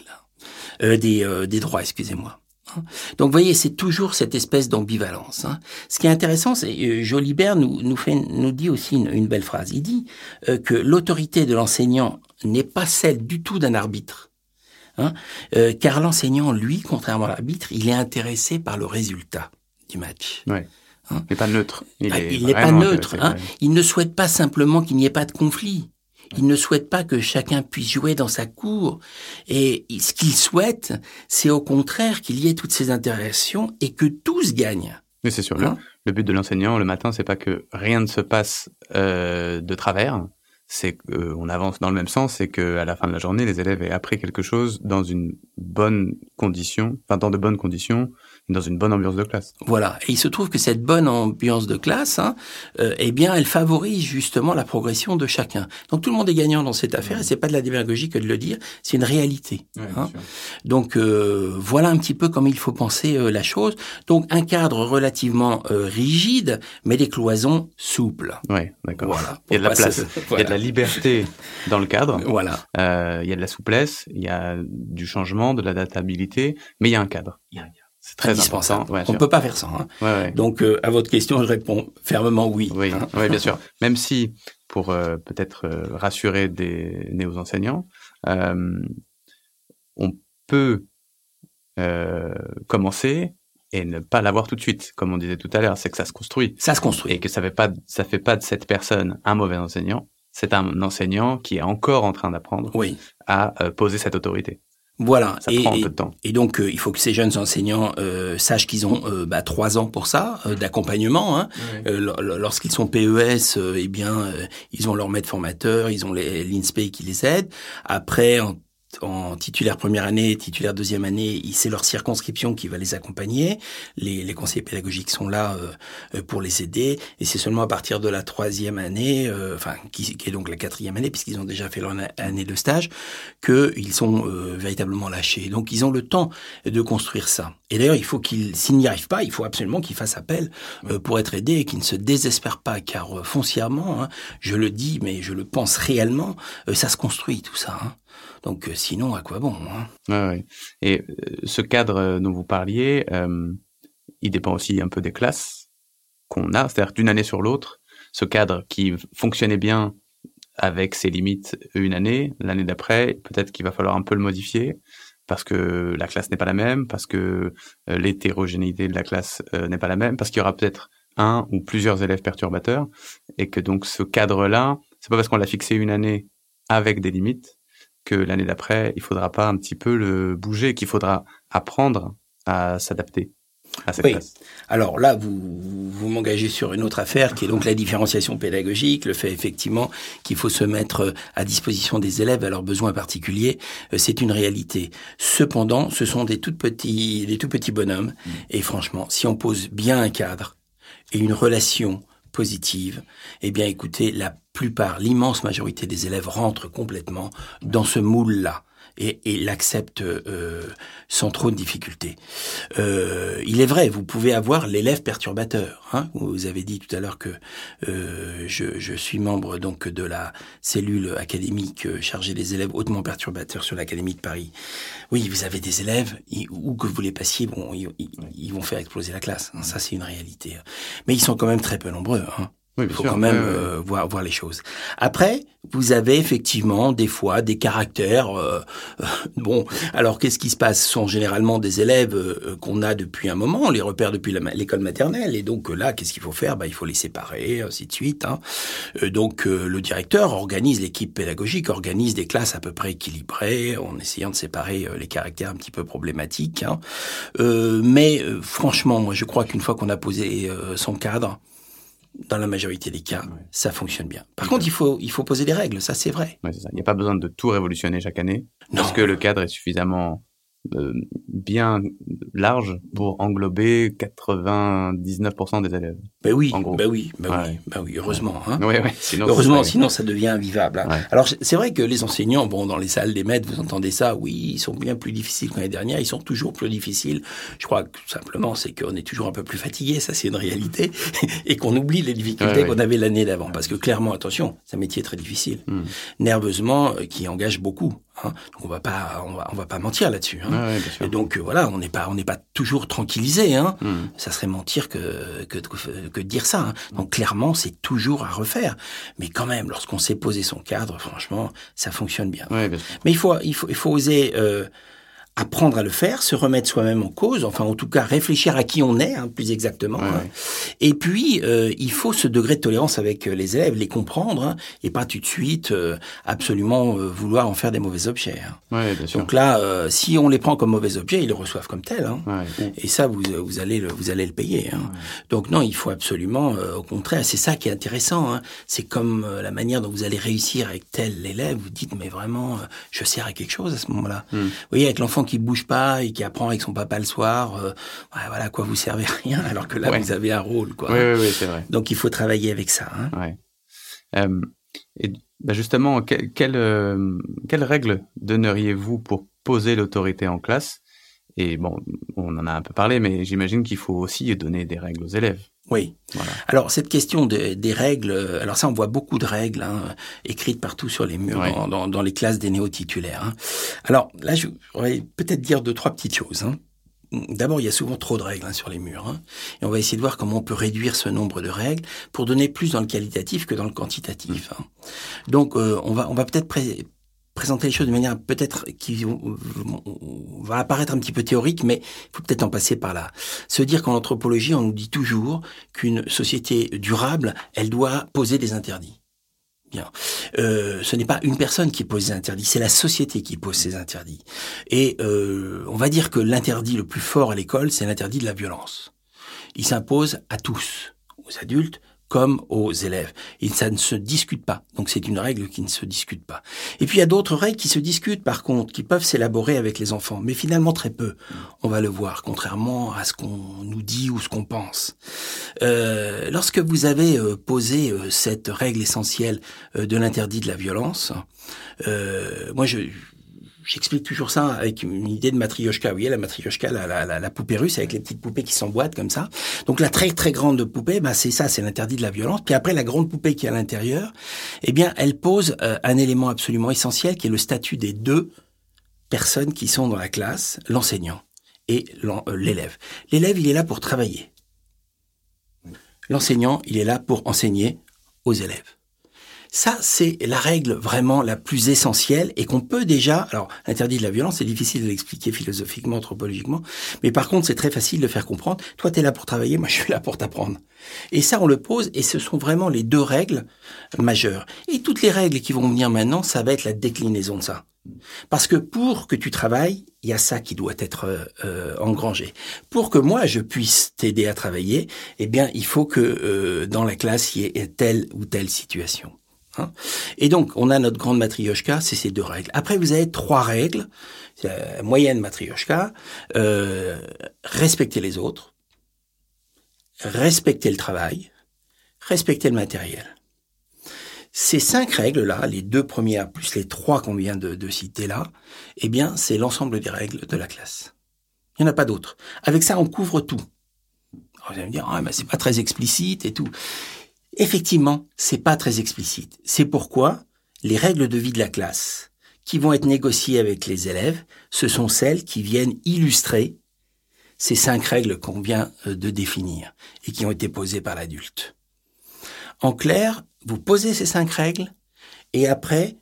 Speaker 3: des, des droits, excusez-moi. Hein. Donc vous voyez, c'est toujours cette espèce d'ambivalence. Hein. Ce qui est intéressant, c'est euh, Jolibert nous, nous, fait, nous dit aussi une, belle phrase. Il dit euh, que l'autorité de l'enseignant n'est pas celle du tout d'un arbitre. Hein, euh, car l'enseignant, lui, contrairement à l'arbitre, il est intéressé par le résultat du match.
Speaker 2: Ouais. Hein. Il n'est pas neutre.
Speaker 3: Il n'est ah, pas neutre. Hein. Il ne souhaite pas simplement qu'il n'y ait pas de conflit. Il ne souhaite pas que chacun puisse jouer dans sa cour. Et ce qu'il souhaite, c'est au contraire qu'il y ait toutes ces interactions et que tous gagnent.
Speaker 2: Mais c'est sûr. le, hein but de l'enseignant le matin, c'est pas que rien ne se passe euh, de travers. C'est qu'on avance dans le même sens, c'est qu'à la fin de la journée, les élèves aient appris quelque chose dans une bonne condition, enfin dans de bonnes conditions, dans une bonne ambiance de classe.
Speaker 3: Voilà. Et il se trouve que cette bonne ambiance de classe, hein, euh, eh bien, elle favorise justement la progression de chacun. Donc tout le monde est gagnant dans cette affaire, et c'est pas de la démagogie que de le dire, c'est une réalité. hein. Donc euh, voilà un petit peu comme il faut penser euh, la chose. Donc un cadre relativement rigide, mais des cloisons souples.
Speaker 2: Oui, d'accord.
Speaker 3: Voilà.
Speaker 2: Il y a de la place, il y a de la liberté dans le cadre.
Speaker 3: Voilà.
Speaker 2: Il y a de la souplesse, il y a du changement, de l'adaptabilité, mais il y a un cadre.
Speaker 3: Il y a un cadre.
Speaker 2: C'est très
Speaker 3: Indispensable.
Speaker 2: important. Ouais,
Speaker 3: On
Speaker 2: sûr.
Speaker 3: peut pas faire ça. hein.
Speaker 2: Ouais, ouais.
Speaker 3: Donc euh, à votre question, je réponds fermement oui.
Speaker 2: Oui,
Speaker 3: hein.
Speaker 2: oui, bien sûr. Même si, pour euh, peut-être euh, rassurer des néo-enseignants, on peut commencer et ne pas l'avoir tout de suite, comme on disait tout à l'heure, c'est que ça se construit
Speaker 3: Ça se construit.
Speaker 2: et que ça fait pas, ça fait pas de cette personne un mauvais enseignant. C'est un enseignant qui est encore en train d'apprendre
Speaker 3: Oui.
Speaker 2: à poser cette autorité.
Speaker 3: Voilà.
Speaker 2: Ça
Speaker 3: et,
Speaker 2: prend un
Speaker 3: et-
Speaker 2: peu de temps.
Speaker 3: et donc, euh, il faut que ces jeunes enseignants euh, sachent qu'ils ont euh, bah, trois ans pour ça, euh, d'accompagnement. Hein. Euh, lor- lorsqu'ils sont PES, euh, eh bien, euh, ils ont leur maître formateur, ils ont l'INSPE qui les aide. Après, en, en titulaire première année, titulaire deuxième année, c'est leur circonscription qui va les accompagner. Les, les conseillers pédagogiques sont là euh, euh, pour les aider. Et c'est seulement à partir de la troisième année, euh, enfin, qui, qui est donc la quatrième année, puisqu'ils ont déjà fait leur année de stage, qu'ils sont euh, véritablement lâchés. Donc, ils ont le temps de construire ça. Et d'ailleurs, il faut qu'ils, s'ils n'y arrivent pas, il faut absolument qu'ils fassent appel pour être aidés et qu'ils ne se désespèrent pas, car foncièrement, hein, je le dis, mais je le pense réellement, ça se construit tout ça. hein. Donc, euh, sinon, à quoi bon
Speaker 2: ouais. Et euh, ce cadre euh, dont vous parliez, il dépend aussi un peu des classes qu'on a, c'est-à-dire d'une année sur l'autre, ce cadre qui fonctionnait bien avec ses limites une année, l'année d'après, peut-être qu'il va falloir un peu le modifier parce que la classe n'est pas la même, parce que l'hétérogénéité de la classe n'est pas la même, parce qu'il y aura peut-être un ou plusieurs élèves perturbateurs et que donc ce cadre-là, c'est pas parce qu'on l'a fixé une année avec des limites que l'année d'après, il faudra pas un petit peu le bouger, qu'il faudra apprendre à s'adapter à cette
Speaker 3: Oui. Alors là, vous, vous, m'engagez sur une autre affaire qui est donc la différenciation pédagogique, le fait effectivement qu'il faut se mettre euh, à disposition des élèves à leurs besoins particuliers, euh, c'est une réalité. Cependant, ce sont des tout petits, des tout petits bonhommes, et franchement, si on pose bien un cadre et une relation positive, eh bien écoutez, la plupart, l'immense majorité des élèves rentrent complètement dans ce moule-là et, et l'acceptent euh, sans trop de difficultés. Euh, il est vrai, vous pouvez avoir l'élève perturbateur. Hein vous avez dit tout à l'heure que euh, je, je suis membre donc de la cellule académique euh, chargée des élèves hautement perturbateurs sur l'Académie de Paris. Oui, vous avez des élèves, où que vous les passiez, bon, ils vont faire exploser la classe. hein, ça, c'est une réalité. Mais ils sont quand même très peu nombreux. Hein.
Speaker 2: Oui,
Speaker 3: Il faut
Speaker 2: sûr.
Speaker 3: quand même
Speaker 2: Ouais, ouais.
Speaker 3: euh, voir, voir les choses. Après, vous avez effectivement des fois des caractères. euh, euh, bon, alors qu'est-ce qui se passe? Ce sont généralement des élèves euh, qu'on a depuis un moment, on les repère depuis l'école maternelle, et donc euh, là, qu'est-ce qu'il faut faire? Bah, Il faut les séparer, ainsi de suite. Hein. Euh, donc euh, le directeur organise, l'équipe pédagogique organise des classes à peu près équilibrées, en essayant de séparer euh, les caractères un petit peu problématiques. Hein. Euh, mais euh, franchement, moi je crois qu'une fois qu'on a posé euh, son cadre, dans la majorité des cas,
Speaker 2: Ouais.
Speaker 3: ça fonctionne bien. Par contre, il faut, il faut poser des règles, ça c'est vrai.
Speaker 2: Ouais, ça. Il n'y a pas besoin de tout révolutionner chaque année,
Speaker 3: Non.
Speaker 2: parce que le cadre est suffisamment bien large pour englober 99% des élèves.
Speaker 3: Ben oui, ben oui, ben
Speaker 2: Ouais.
Speaker 3: oui, ben oui, heureusement. Hein.
Speaker 2: Oui, oui. Sinon,
Speaker 3: Heureusement, sinon ça devient invivable. hein.
Speaker 2: Ouais.
Speaker 3: Alors c'est vrai que les enseignants, bon, dans les salles des maîtres, vous entendez ça, oui, ils sont bien plus difficiles que l'année dernière, ils sont toujours plus difficiles. Je crois que tout simplement, c'est qu'on est toujours un peu plus fatigué, ça c'est une réalité, et qu'on oublie les difficultés
Speaker 2: Ouais, ouais.
Speaker 3: qu'on avait l'année d'avant. Parce que clairement, attention, c'est un métier très difficile,
Speaker 2: Hmm.
Speaker 3: nerveusement, euh, qui engage beaucoup. Hein. On va pas, on va, on va pas mentir là-dessus. Hein.
Speaker 2: Ouais, ouais.
Speaker 3: Et donc euh, voilà, on n'est pas, on n'est pas toujours tranquillisé. Hein.
Speaker 2: Hmm.
Speaker 3: Ça serait mentir que que, que, dire ça. hein. Donc clairement, c'est toujours à refaire. Mais quand même, lorsqu'on sait poser son cadre, franchement, ça fonctionne bien.
Speaker 2: Ouais, bien sûr.
Speaker 3: Mais il faut, il faut, il faut oser euh, apprendre à le faire, se remettre soi-même en cause, enfin en tout cas réfléchir à qui on est, hein, plus exactement.
Speaker 2: Ouais,
Speaker 3: hein.
Speaker 2: ouais.
Speaker 3: Et puis, euh, il faut ce degré de tolérance avec euh, les élèves, les comprendre, hein, et pas tout de suite euh, absolument euh, vouloir en faire des mauvais objets.
Speaker 2: Ouais, bien sûr.
Speaker 3: Donc là, si on les prend comme mauvais objets, ils les reçoivent comme tels.
Speaker 2: Ouais.
Speaker 3: Et ça, vous, vous allez le, vous allez le payer. Donc non, il faut absolument, au contraire, c'est ça qui est intéressant. C'est comme la manière dont vous allez réussir avec tel élève. Vous dites, mais vraiment, je sers à quelque chose à ce moment-là.
Speaker 2: Hmm.
Speaker 3: Vous voyez, avec l'enfant qui qui bouge pas et qui apprend avec son papa le soir, euh, voilà quoi vous servez rien, alors que là vous avez un rôle quoi.
Speaker 2: Oui, oui, oui c'est vrai.
Speaker 3: Donc il faut travailler avec ça. Hein.
Speaker 2: Ouais. Euh, et bah justement, quelle, euh, quelle règle donneriez-vous pour poser l'autorité en classe? Et bon, on en a un peu parlé, mais j'imagine qu'il faut aussi donner des règles aux élèves.
Speaker 3: Oui. Voilà. Alors cette question des règles, alors ça on voit beaucoup de règles hein, écrites partout sur les murs dans, dans, les classes des néo-titulaires. Hein. Alors là, je voudrais peut-être dire deux trois petites choses. Hein. D'abord, il y a souvent trop de règles hein, sur les murs. Hein. Et on va essayer de voir comment on peut réduire ce nombre de règles pour donner plus dans le qualitatif que dans le quantitatif. Hein. Donc, euh, on va, on va peut-être présenter les choses de manière peut-être qui va apparaître un petit peu théorique, mais il faut peut-être en passer par là. Se dire qu'en anthropologie, on nous dit toujours qu'une société durable, elle doit poser des interdits. Bien. Euh, ce n'est pas une personne qui pose des interdits, c'est la société qui pose ces interdits. Et euh, on va dire que l'interdit le plus fort à l'école, c'est l'interdit de la violence. Il s'impose à tous, aux adultes, comme aux élèves. Et ça ne se discute pas. Donc c'est une règle qui ne se discute pas. Et puis il y a d'autres règles qui se discutent par contre, qui peuvent s'élaborer avec les enfants, mais finalement très peu. On va le voir, contrairement à ce qu'on nous dit ou ce qu'on pense. Euh, lorsque vous avez euh, posé euh, cette règle essentielle euh, de l'interdit de la violence, moi je J'explique toujours ça avec une idée de matrioshka. Vous voyez, la matrioshka, la, la, la, poupée russe avec les petites poupées qui s'emboîtent comme ça. Donc la très très grande poupée, bah, c'est ça, c'est l'interdit de la violence. Puis après, la grande poupée qui est à l'intérieur, eh bien, elle pose euh, un élément absolument essentiel qui est le statut des deux personnes qui sont dans la classe, l'enseignant et euh, l'élève. L'élève, il est là pour travailler. L'enseignant, il est là pour enseigner aux élèves. Ça, c'est la règle vraiment la plus essentielle et qu'on peut déjà... Alors, l'interdit de la violence, c'est difficile de l'expliquer philosophiquement, anthropologiquement, mais par contre, c'est très facile de faire comprendre. Toi, tu es là pour travailler, moi, je suis là pour t'apprendre. Et ça, on le pose, et ce sont vraiment les deux règles majeures. Et toutes les règles qui vont venir maintenant, ça va être la déclinaison de ça. Parce que pour que tu travailles, il y a ça qui doit être euh, euh, engrangé. Pour que moi je puisse t'aider à travailler, eh bien il faut que euh, dans la classe il y ait telle ou telle situation. Hein. et donc, on a notre grande matrioshka, c'est ces deux règles. Après, vous avez trois règles. Moyenne matrioshka, euh, respecter les autres, respecter le travail, respecter le matériel. Ces cinq règles-là, les deux premières plus les trois qu'on vient de, citer là, eh bien, c'est l'ensemble des règles de la classe. Il n'y en a pas d'autres. Avec ça, on couvre tout. vous allez me dire, ah, mais c'est pas très explicite et tout. Effectivement, c'est pas très explicite. C'est pourquoi les règles de vie de la classe qui vont être négociées avec les élèves, ce sont celles qui viennent illustrer ces cinq règles qu'on vient euh, de définir et qui ont été posées par l'adulte. En clair, vous posez ces cinq règles et après,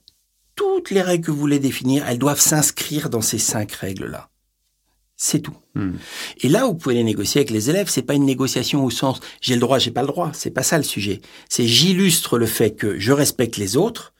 Speaker 3: toutes les règles que vous voulez définir, elles doivent s'inscrire dans ces cinq règles-là. C'est tout. Hmm. Et là, vous pouvez les négocier avec les élèves. C'est pas une négociation au sens j'ai le droit, j'ai pas le droit. C'est pas ça le sujet. C'est j'illustre le fait que je respecte les autres.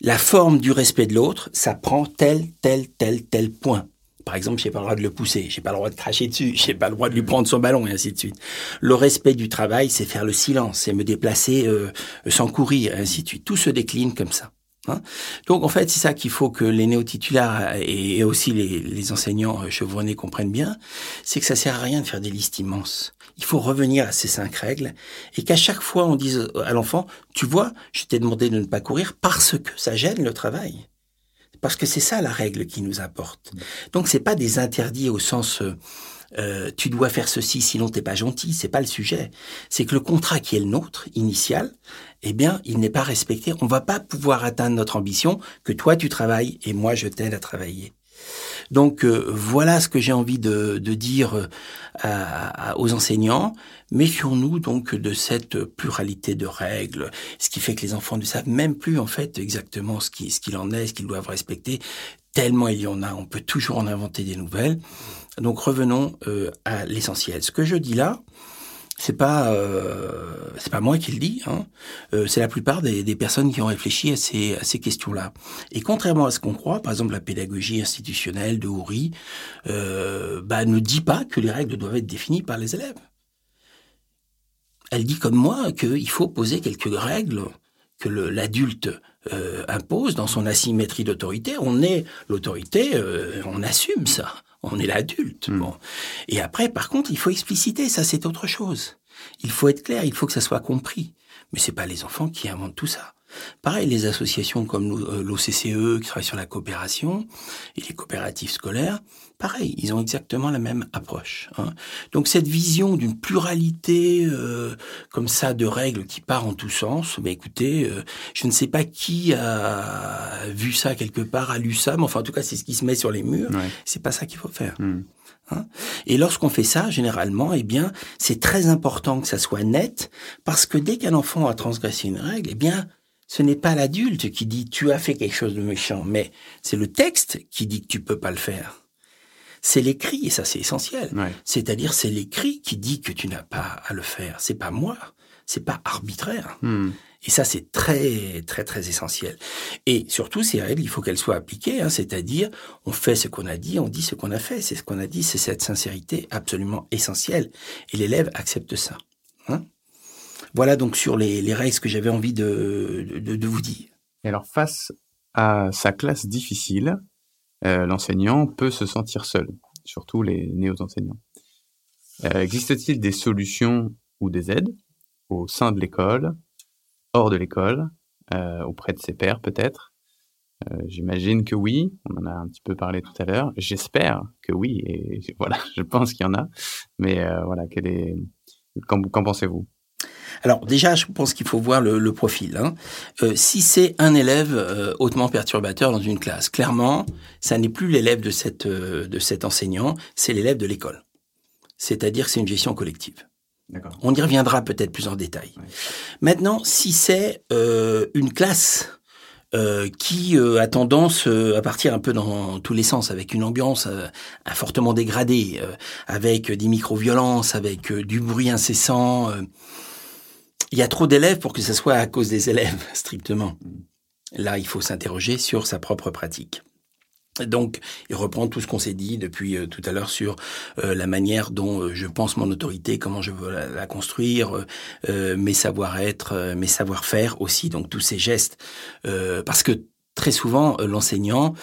Speaker 3: La forme du respect de l'autre, ça prend tel, tel, tel, tel point. Par exemple, j'ai pas le droit de le pousser, j'ai pas le droit de cracher dessus, j'ai pas le droit de lui prendre son ballon et ainsi de suite. Le respect du travail, c'est faire le silence, c'est me déplacer euh, sans courir et ainsi de suite. Tout se décline comme ça. Hein. Donc en fait, c'est ça qu'il faut que les néo-titulaires et aussi les, enseignants euh, chevronnés comprennent bien, c'est que ça sert à rien de faire des listes immenses. Il faut revenir à ces cinq règles et qu'à chaque fois on dise à l'enfant, tu vois, je t'ai demandé de ne pas courir parce que ça gêne le travail. Parce que c'est ça la règle qui nous importe. Donc c'est pas des interdits au sens euh, tu dois faire ceci sinon t'es pas gentil, c'est pas le sujet. C'est que le contrat qui est le nôtre initial, eh bien, il n'est pas respecté. On va pas pouvoir atteindre notre ambition que toi tu travailles et moi je t'aide à travailler. Donc euh, voilà ce que j'ai envie de, dire euh, aux enseignants. Méfions-nous donc de cette pluralité de règles, ce qui fait que les enfants ne savent même plus en fait exactement ce qu'il en est, ce qu'ils doivent respecter. Tellement il y en a, on peut toujours en inventer des nouvelles. Donc revenons euh, à l'essentiel. Ce que je dis là, c'est pas euh, c'est pas moi qui le dis, hein. Euh, c'est la plupart des, personnes qui ont réfléchi à ces, à ces questions-là. Et contrairement à ce qu'on croit, par exemple la pédagogie institutionnelle de Houry euh, bah, ne dit pas que les règles doivent être définies par les élèves. Elle dit comme moi qu'il faut poser quelques règles que l'adulte euh, impose dans son asymétrie d'autorité. On est l'autorité, euh, on assume ça. On est l'adulte.
Speaker 2: Hmm.
Speaker 3: Bon. Et après, par contre, il faut expliciter. Ça, c'est autre chose. Il faut être clair. Il faut que ça soit compris. Mais c'est pas les enfants qui inventent tout ça. Pareil, les associations comme l'OCCE qui travaillent sur la coopération et les coopératives scolaires, pareil, ils ont exactement la même approche. Hein. Donc cette vision d'une pluralité euh, comme ça de règles qui part en tous sens, mais écoutez, euh, je ne sais pas qui a vu ça quelque part, a lu ça, mais enfin en tout cas c'est ce qui se met sur les murs.
Speaker 2: Ouais.
Speaker 3: C'est pas ça qu'il faut faire.
Speaker 2: Hmm.
Speaker 3: Hein et lorsqu'on fait ça, généralement, eh bien, c'est très important que ça soit net, parce que dès qu'un enfant a transgressé une règle, eh bien, ce n'est pas l'adulte qui dit tu as fait quelque chose de méchant, mais c'est le texte qui dit que tu peux pas le faire. C'est l'écrit, et ça c'est essentiel.
Speaker 2: Ouais.
Speaker 3: C'est-à-dire c'est l'écrit qui dit que tu n'as pas à le faire. C'est pas moi, c'est pas arbitraire.
Speaker 2: Hmm.
Speaker 3: Et ça, c'est très, très, très essentiel. Et surtout, ces règles, il faut qu'elles soient appliquées, hein, c'est-à-dire, on fait ce qu'on a dit, on dit ce qu'on a fait. C'est ce qu'on a dit, c'est cette sincérité absolument essentielle. Et l'élève accepte ça. Hein voilà donc sur les, les règles que j'avais envie de, de, vous dire.
Speaker 2: Et alors, face à sa classe difficile, euh, l'enseignant peut se sentir seul, surtout les néo-enseignants. Euh, Existe-t-il des solutions ou des aides au sein de l'école, hors de l'école, euh, auprès de ses pairs peut-être? J'imagine que oui, on en a un petit peu parlé tout à l'heure. J'espère que oui, et voilà, je pense qu'il y en a. Mais voilà, quel est... qu'en pensez-vous?
Speaker 3: Alors déjà, je pense qu'il faut voir le, le profil. Hein. Euh, si c'est un élève euh, hautement perturbateur dans une classe, clairement, ça n'est plus l'élève de, cette, euh, de cet enseignant, c'est l'élève de l'école. C'est-à-dire que c'est une gestion collective. On y reviendra peut-être plus en détail.
Speaker 2: Ouais.
Speaker 3: Maintenant, si c'est euh, une classe euh, qui euh, a tendance euh, à partir un peu dans tous les sens, avec une ambiance euh, fortement dégradée, euh, avec des micro-violences, avec du bruit incessant, euh, il y a trop d'élèves pour que ce soit à cause des élèves, strictement. Là, il faut s'interroger sur sa propre pratique. Donc, il reprend tout ce qu'on s'est dit depuis euh, tout à l'heure sur euh, la manière dont euh, je pense mon autorité, comment je veux la, construire, mes savoir-être, mes savoir-faire aussi, donc tous ces gestes. Parce que très souvent, l'enseignant,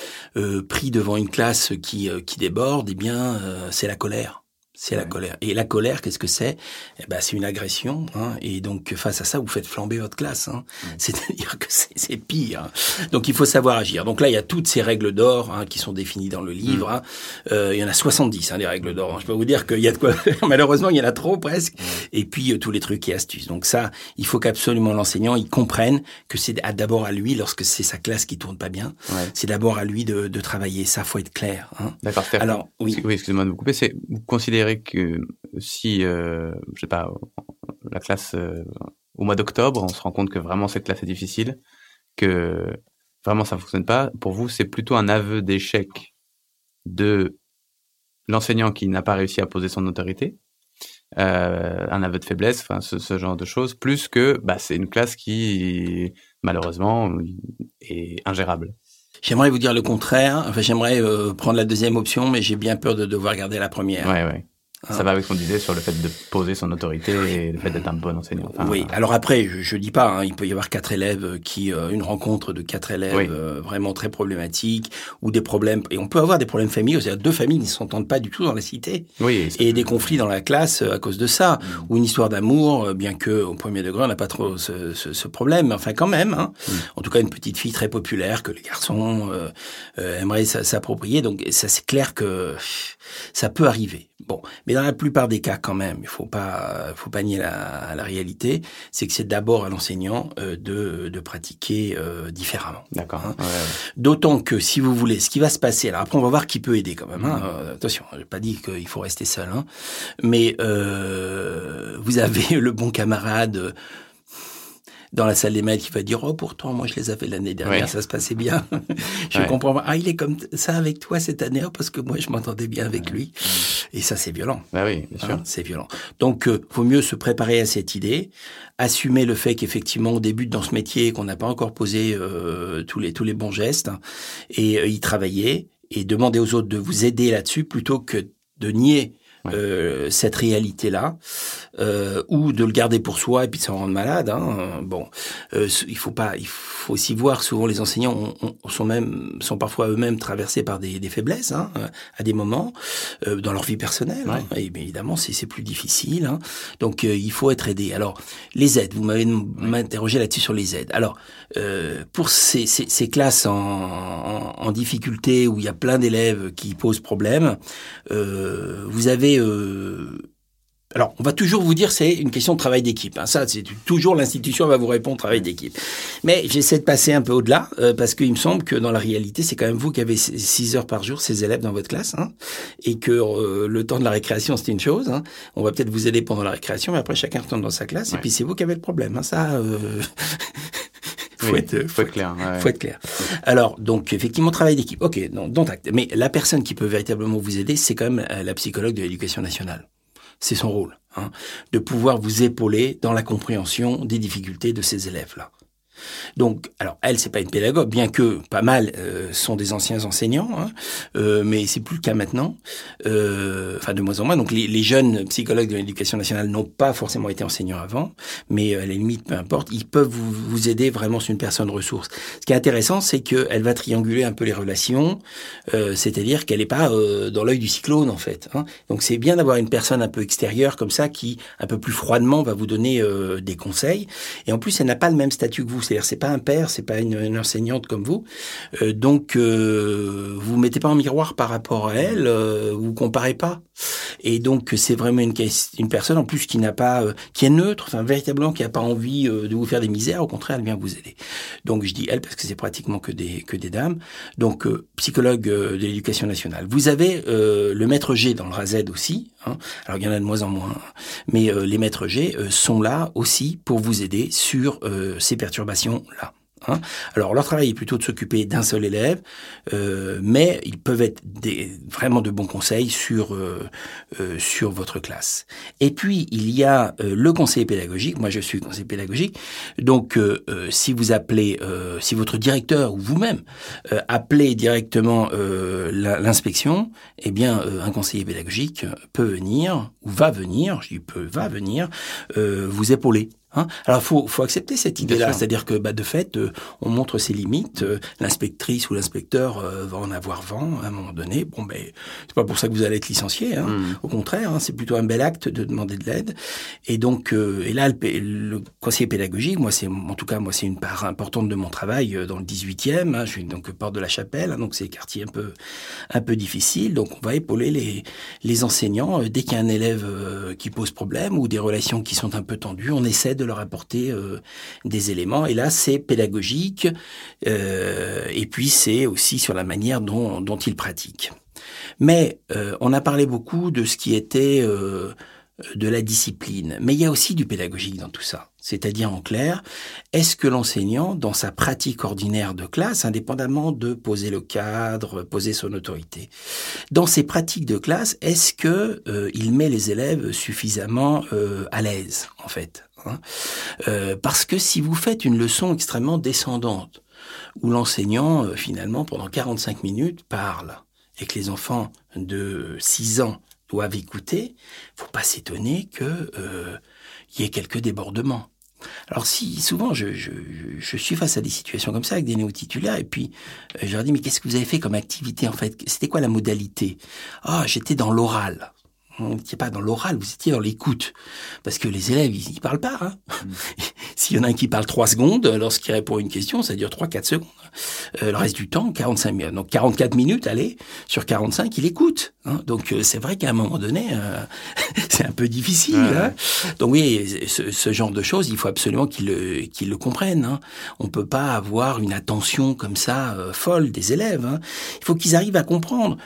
Speaker 3: pris devant une classe qui, qui déborde, eh bien, c'est la colère. C'est la colère. Et la colère, qu'est-ce que c'est? Eh ben, C'est une agression. Hein, et donc, face à ça, vous faites flamber votre classe. Hein. C'est-à-dire que c'est pire. Donc, il faut savoir agir. Donc là, il y a toutes ces règles d'or hein, qui sont définies dans le livre. hein. Euh, il y en a 70, hein, des règles d'or. Je peux vous dire qu'il y a de quoi... Malheureusement, il y en a trop presque. Et puis, euh, tous les trucs et astuces. Donc ça, il faut qu'absolument l'enseignant, il comprenne que c'est d'abord à lui, lorsque c'est sa classe qui tourne pas bien,
Speaker 2: Ouais.
Speaker 3: c'est d'abord à lui de, de travailler. Ça, faut être clair. Hein.
Speaker 2: D'accord.
Speaker 3: Alors, oui.
Speaker 2: Oui, excusez-moi de vous couper. Vous considérez que si, euh, je sais pas, la classe euh, au mois d'octobre, on se rend compte que vraiment cette classe est difficile, que vraiment ça fonctionne pas. Pour vous, c'est plutôt un aveu d'échec de l'enseignant qui n'a pas réussi à poser son autorité, euh, un aveu de faiblesse, enfin ce, ce genre de choses, plus que bah c'est une classe qui malheureusement est ingérable.
Speaker 3: J'aimerais vous dire le contraire. Enfin, j'aimerais euh, prendre la deuxième option, mais j'ai bien peur de devoir garder la première.
Speaker 2: Ouais, ouais. Ça va avec ce qu'on disait sur le fait de poser son autorité et le fait d'être un bon enseignant. Enfin,
Speaker 3: oui. Alors après, je, je dis pas. hein, il peut y avoir quatre élèves qui, euh, une rencontre de quatre élèves
Speaker 2: Oui.
Speaker 3: euh, vraiment très problématiques ou des problèmes. Et on peut avoir des problèmes familiaux. C'est-à-dire deux familles qui ne s'entendent pas du tout dans la cité
Speaker 2: Oui,
Speaker 3: et des conflits dans la classe euh, à cause de ça.
Speaker 2: Mm.
Speaker 3: Ou une histoire d'amour, euh, bien que au premier degré on n'a pas trop ce, ce, ce problème. Enfin quand même. Hein.
Speaker 2: Mm.
Speaker 3: En tout cas, une petite fille très populaire que les garçons euh, euh, aimeraient s'a- s'approprier. Donc ça, c'est clair que ça peut arriver. Bon, mais dans la plupart des cas, quand même, il faut pas, faut pas nier la, la réalité. C'est que c'est d'abord à l'enseignant euh, de, de pratiquer euh, différemment.
Speaker 2: D'accord.
Speaker 3: Hein.
Speaker 2: Ouais, ouais.
Speaker 3: D'autant que si vous voulez, ce qui va se passer, alors après on va voir qui peut aider quand même. Hein. Euh, attention, j'ai pas dit qu'il faut rester seul, hein. mais euh, vous avez le bon camarade euh, dans la salle des maîtres qui va dire oh pourtant moi je les avais l'année dernière,
Speaker 2: Ouais.
Speaker 3: ça se passait bien. je
Speaker 2: Ouais.
Speaker 3: comprends. Ah il est comme ça avec toi cette année oh, parce que moi je m'entendais bien avec lui. Et ça c'est violent.
Speaker 2: Bah oui, bien sûr.
Speaker 3: Hein, c'est violent. Donc, euh, vaut mieux se préparer à cette idée, assumer le fait qu'effectivement, on débute dans ce métier, qu'on n'a pas encore posé euh, tous les tous les bons gestes, hein, et euh, y travailler, et demander aux autres de vous aider là-dessus plutôt que de nier euh, cette réalité-là, euh, ou de le garder pour soi et puis de s'en rendre malade. Hein. Bon, euh, il faut pas, il faut aussi voir souvent les enseignants sont même sont parfois eux-mêmes traversés par des, des faiblesses hein, à des moments euh, dans leur vie personnelle. Hein. Et bien évidemment, c'est plus difficile. Hein. Donc euh, il faut être aidé. Alors les aides, vous m'avez interrogé là-dessus sur les aides. Alors pour ces, ces, ces classes en, en, en, difficulté où il y a plein d'élèves qui posent problème, vous avez euh, alors, on va toujours vous dire c'est une question de travail d'équipe. Hein. Ça, c'est toujours l'institution va vous répondre travail d'équipe. Mais j'essaie de passer un peu au-delà euh, parce qu'il me semble que dans la réalité, c'est quand même vous qui avez 6 heures par jour ces élèves dans votre classe hein, et que euh, le temps de la récréation c'est une chose. Hein. On va peut-être vous aider pendant la récréation, mais après chacun retourne dans sa classe et puis c'est vous qui avez le problème. Ça.
Speaker 2: faut, être, faut, être, clair.
Speaker 3: Faut être clair. Alors, donc, effectivement, travail d'équipe. Ok, non, dont acte. Mais la personne qui peut véritablement vous aider, c'est quand même la psychologue de l'éducation nationale. C'est son rôle, hein, de pouvoir vous épauler dans la compréhension des difficultés de ces élèves-là. Donc, alors elle, c'est pas une pédagogue, bien que pas mal euh, sont des anciens enseignants, hein, euh, mais c'est plus le cas maintenant. Euh, enfin, de moins en moins. Donc, les, les jeunes psychologues de l'éducation nationale n'ont pas forcément été enseignants avant, mais à la limite, peu importe, ils peuvent vous, vous aider vraiment sur une personne ressource. Ce qui est intéressant, c'est qu'elle va trianguler un peu les relations, c'est-à-dire qu'elle n'est pas dans l'œil du cyclone en fait. Hein. Donc, c'est bien d'avoir une personne un peu extérieure comme ça qui, un peu plus froidement, va vous donner des conseils. Et en plus, elle n'a pas le même statut que vous c'est-à-dire c'est pas un père, c'est pas une, enseignante comme vous. Euh, donc euh, vous mettez pas en miroir par rapport à elle, euh, vous comparez pas. Et donc c'est vraiment une, personne en plus qui n'a pas, euh, qui est neutre, enfin véritablement qui a pas envie de vous faire des misères. Au contraire, elle vient vous aider. Donc je dis elle parce que c'est pratiquement que des que des dames. Donc psychologue de l'éducation nationale. Vous avez le maître G dans le RAZ aussi. Hein. Alors il y en a de moins en moins, mais les maîtres G sont là aussi pour vous aider sur ces perturbations là. Hein. Alors leur travail est plutôt de s'occuper d'un seul élève, euh, mais ils peuvent être vraiment de bons conseils sur euh, euh, sur votre classe. Et puis il y a le conseiller pédagogique. Moi je suis conseiller pédagogique, donc si vous appelez, si votre directeur ou vous-même appelez directement l'inspection, eh bien un conseiller pédagogique peut venir ou va venir, je dis peut, va venir vous épauler. Hein Alors, faut, faut accepter cette idée-là, c'est-à-dire que, bah, de fait, euh, on montre ses limites. Euh, l'inspectrice ou l'inspecteur euh, va en avoir vent à un moment donné. Bon, ben, c'est pas pour ça que vous allez être licencié. Hein. Hmm. Au contraire, hein, c'est plutôt un bel acte de demander de l'aide. Et donc, et là, le, conseiller pédagogique, moi, c'est, en tout cas, moi, c'est une part importante de mon travail dans le 18e. Hein, je suis donc porte de la Chapelle, donc c'est quartier un peu, un peu difficile. Donc, on va épauler les, les enseignants dès qu'il y a un élève qui pose problème ou des relations qui sont un peu tendues. On essaie de leur apporter euh, des éléments. Et là, c'est pédagogique, euh, et puis c'est aussi sur la manière dont, dont ils pratiquent. Mais euh, on a parlé beaucoup de ce qui était de la discipline, mais il y a aussi du pédagogique dans tout ça. C'est-à-dire en clair, est-ce que l'enseignant, dans sa pratique ordinaire de classe, indépendamment de poser le cadre, poser son autorité, dans ses pratiques de classe, est-ce que il met les élèves suffisamment à l'aise, en fait? Hein. Euh, parce que si vous faites une leçon extrêmement descendante, où l'enseignant, euh, finalement, pendant 45 minutes, parle, et que les enfants de 6 ans doivent écouter, faut pas s'étonner que euh, y ait quelques débordements. Alors si souvent je, suis face à des situations comme ça avec des néo-titulaires et puis je leur dis mais qu'est-ce que vous avez fait comme activité en fait? C'était quoi la modalité? Ah j'étais dans l'oral vous n'étiez pas dans l'oral, vous étiez dans l'écoute. Parce que les élèves, ils, ne parlent pas. Hein. Mm. S'il y en a un qui parle trois secondes, lorsqu'il répond à une question, ça dure trois, quatre secondes. Euh, le reste du temps, 45 minutes. Donc 44 minutes, allez, sur 45, il écoute. Hein. Donc euh, c'est vrai qu'à un moment donné, euh, c'est un peu difficile. Hein. Donc oui, ce, ce, genre de choses, il faut absolument qu'ils le, le comprennent. Hein. On peut pas avoir une attention comme ça folle des élèves. Hein. Il faut qu'ils arrivent à comprendre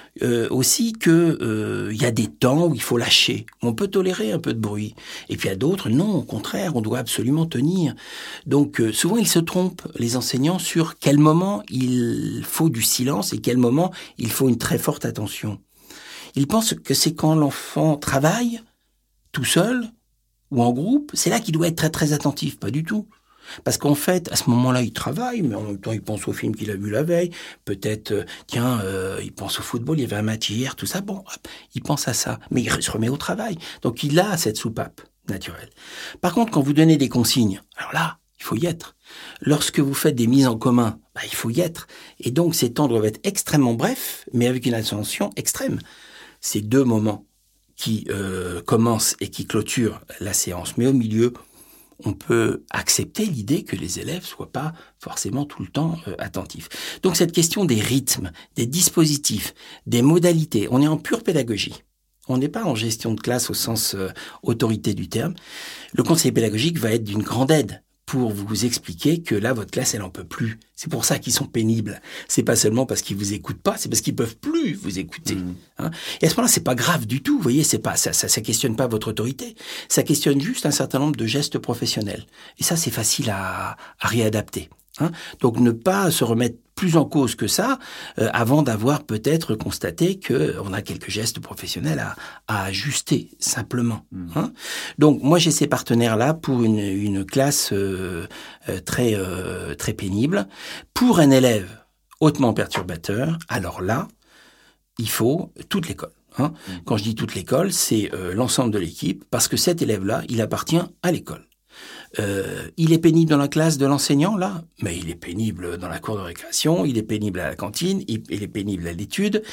Speaker 3: aussi que il y a des temps où il faut lâcher. On peut tolérer un peu de bruit. Et puis à d'autres, non, au contraire, on doit absolument tenir. Donc souvent ils se trompent, les enseignants, sur quel moment il faut du silence et quel moment il faut une très forte attention. Il pense que c'est quand l'enfant travaille tout seul ou en groupe, c'est là qu'il doit être très très attentif, pas du tout. Parce qu'en fait, à ce moment-là, il travaille, mais en même temps, il pense au film qu'il a vu la veille. Peut-être, euh, tiens, euh, il pense au football, il y avait un match hier, tout ça. Bon, hop, il pense à ça. Mais il se remet au travail. Donc, il a cette soupape naturelle. Par contre, quand vous donnez des consignes, alors là, il faut y être. Lorsque vous faites des mises en commun, bah, il faut y être. Et donc, ces temps doivent être extrêmement brefs, mais avec une attention extrême. Ces deux moments qui euh, commencent et qui clôturent la séance. Mais au milieu, on peut accepter l'idée que les élèves soient pas forcément tout le temps euh, attentifs. Donc cette question des rythmes, des dispositifs, des modalités, on est en pure pédagogie. On n'est pas en gestion de classe au sens euh, autorité du terme. Le conseil pédagogique va être d'une grande aide pour vous expliquer que là, votre classe, elle en peut plus. C'est pour ça qu'ils sont pénibles. C'est pas seulement parce qu'ils vous écoutent pas, c'est parce qu'ils peuvent plus vous écouter. Mmh. Hein. Et à ce moment-là, c'est pas grave du tout. Vous voyez, c'est pas ça, ça, ça questionne pas votre autorité. Ça questionne juste un certain nombre de gestes professionnels. Et ça, c'est facile à, à réadapter. Hein. Donc, ne pas se remettre plus en cause que ça, euh, avant d'avoir peut-être constaté que on a quelques gestes professionnels à, à ajuster simplement. Hmm. Hein. Donc moi j'ai ces partenaires là pour une, une classe euh, euh, très très pénible, pour un élève hautement perturbateur. Alors là, il faut toute l'école. Hein. Hmm. Quand je dis toute l'école, c'est l'ensemble de l'équipe, parce que cet élève-là, il appartient à l'école. Euh, il est pénible dans la classe de l'enseignant, là, mais il est pénible dans la cour de récréation, il est pénible à la cantine, il, est pénible à l'étude,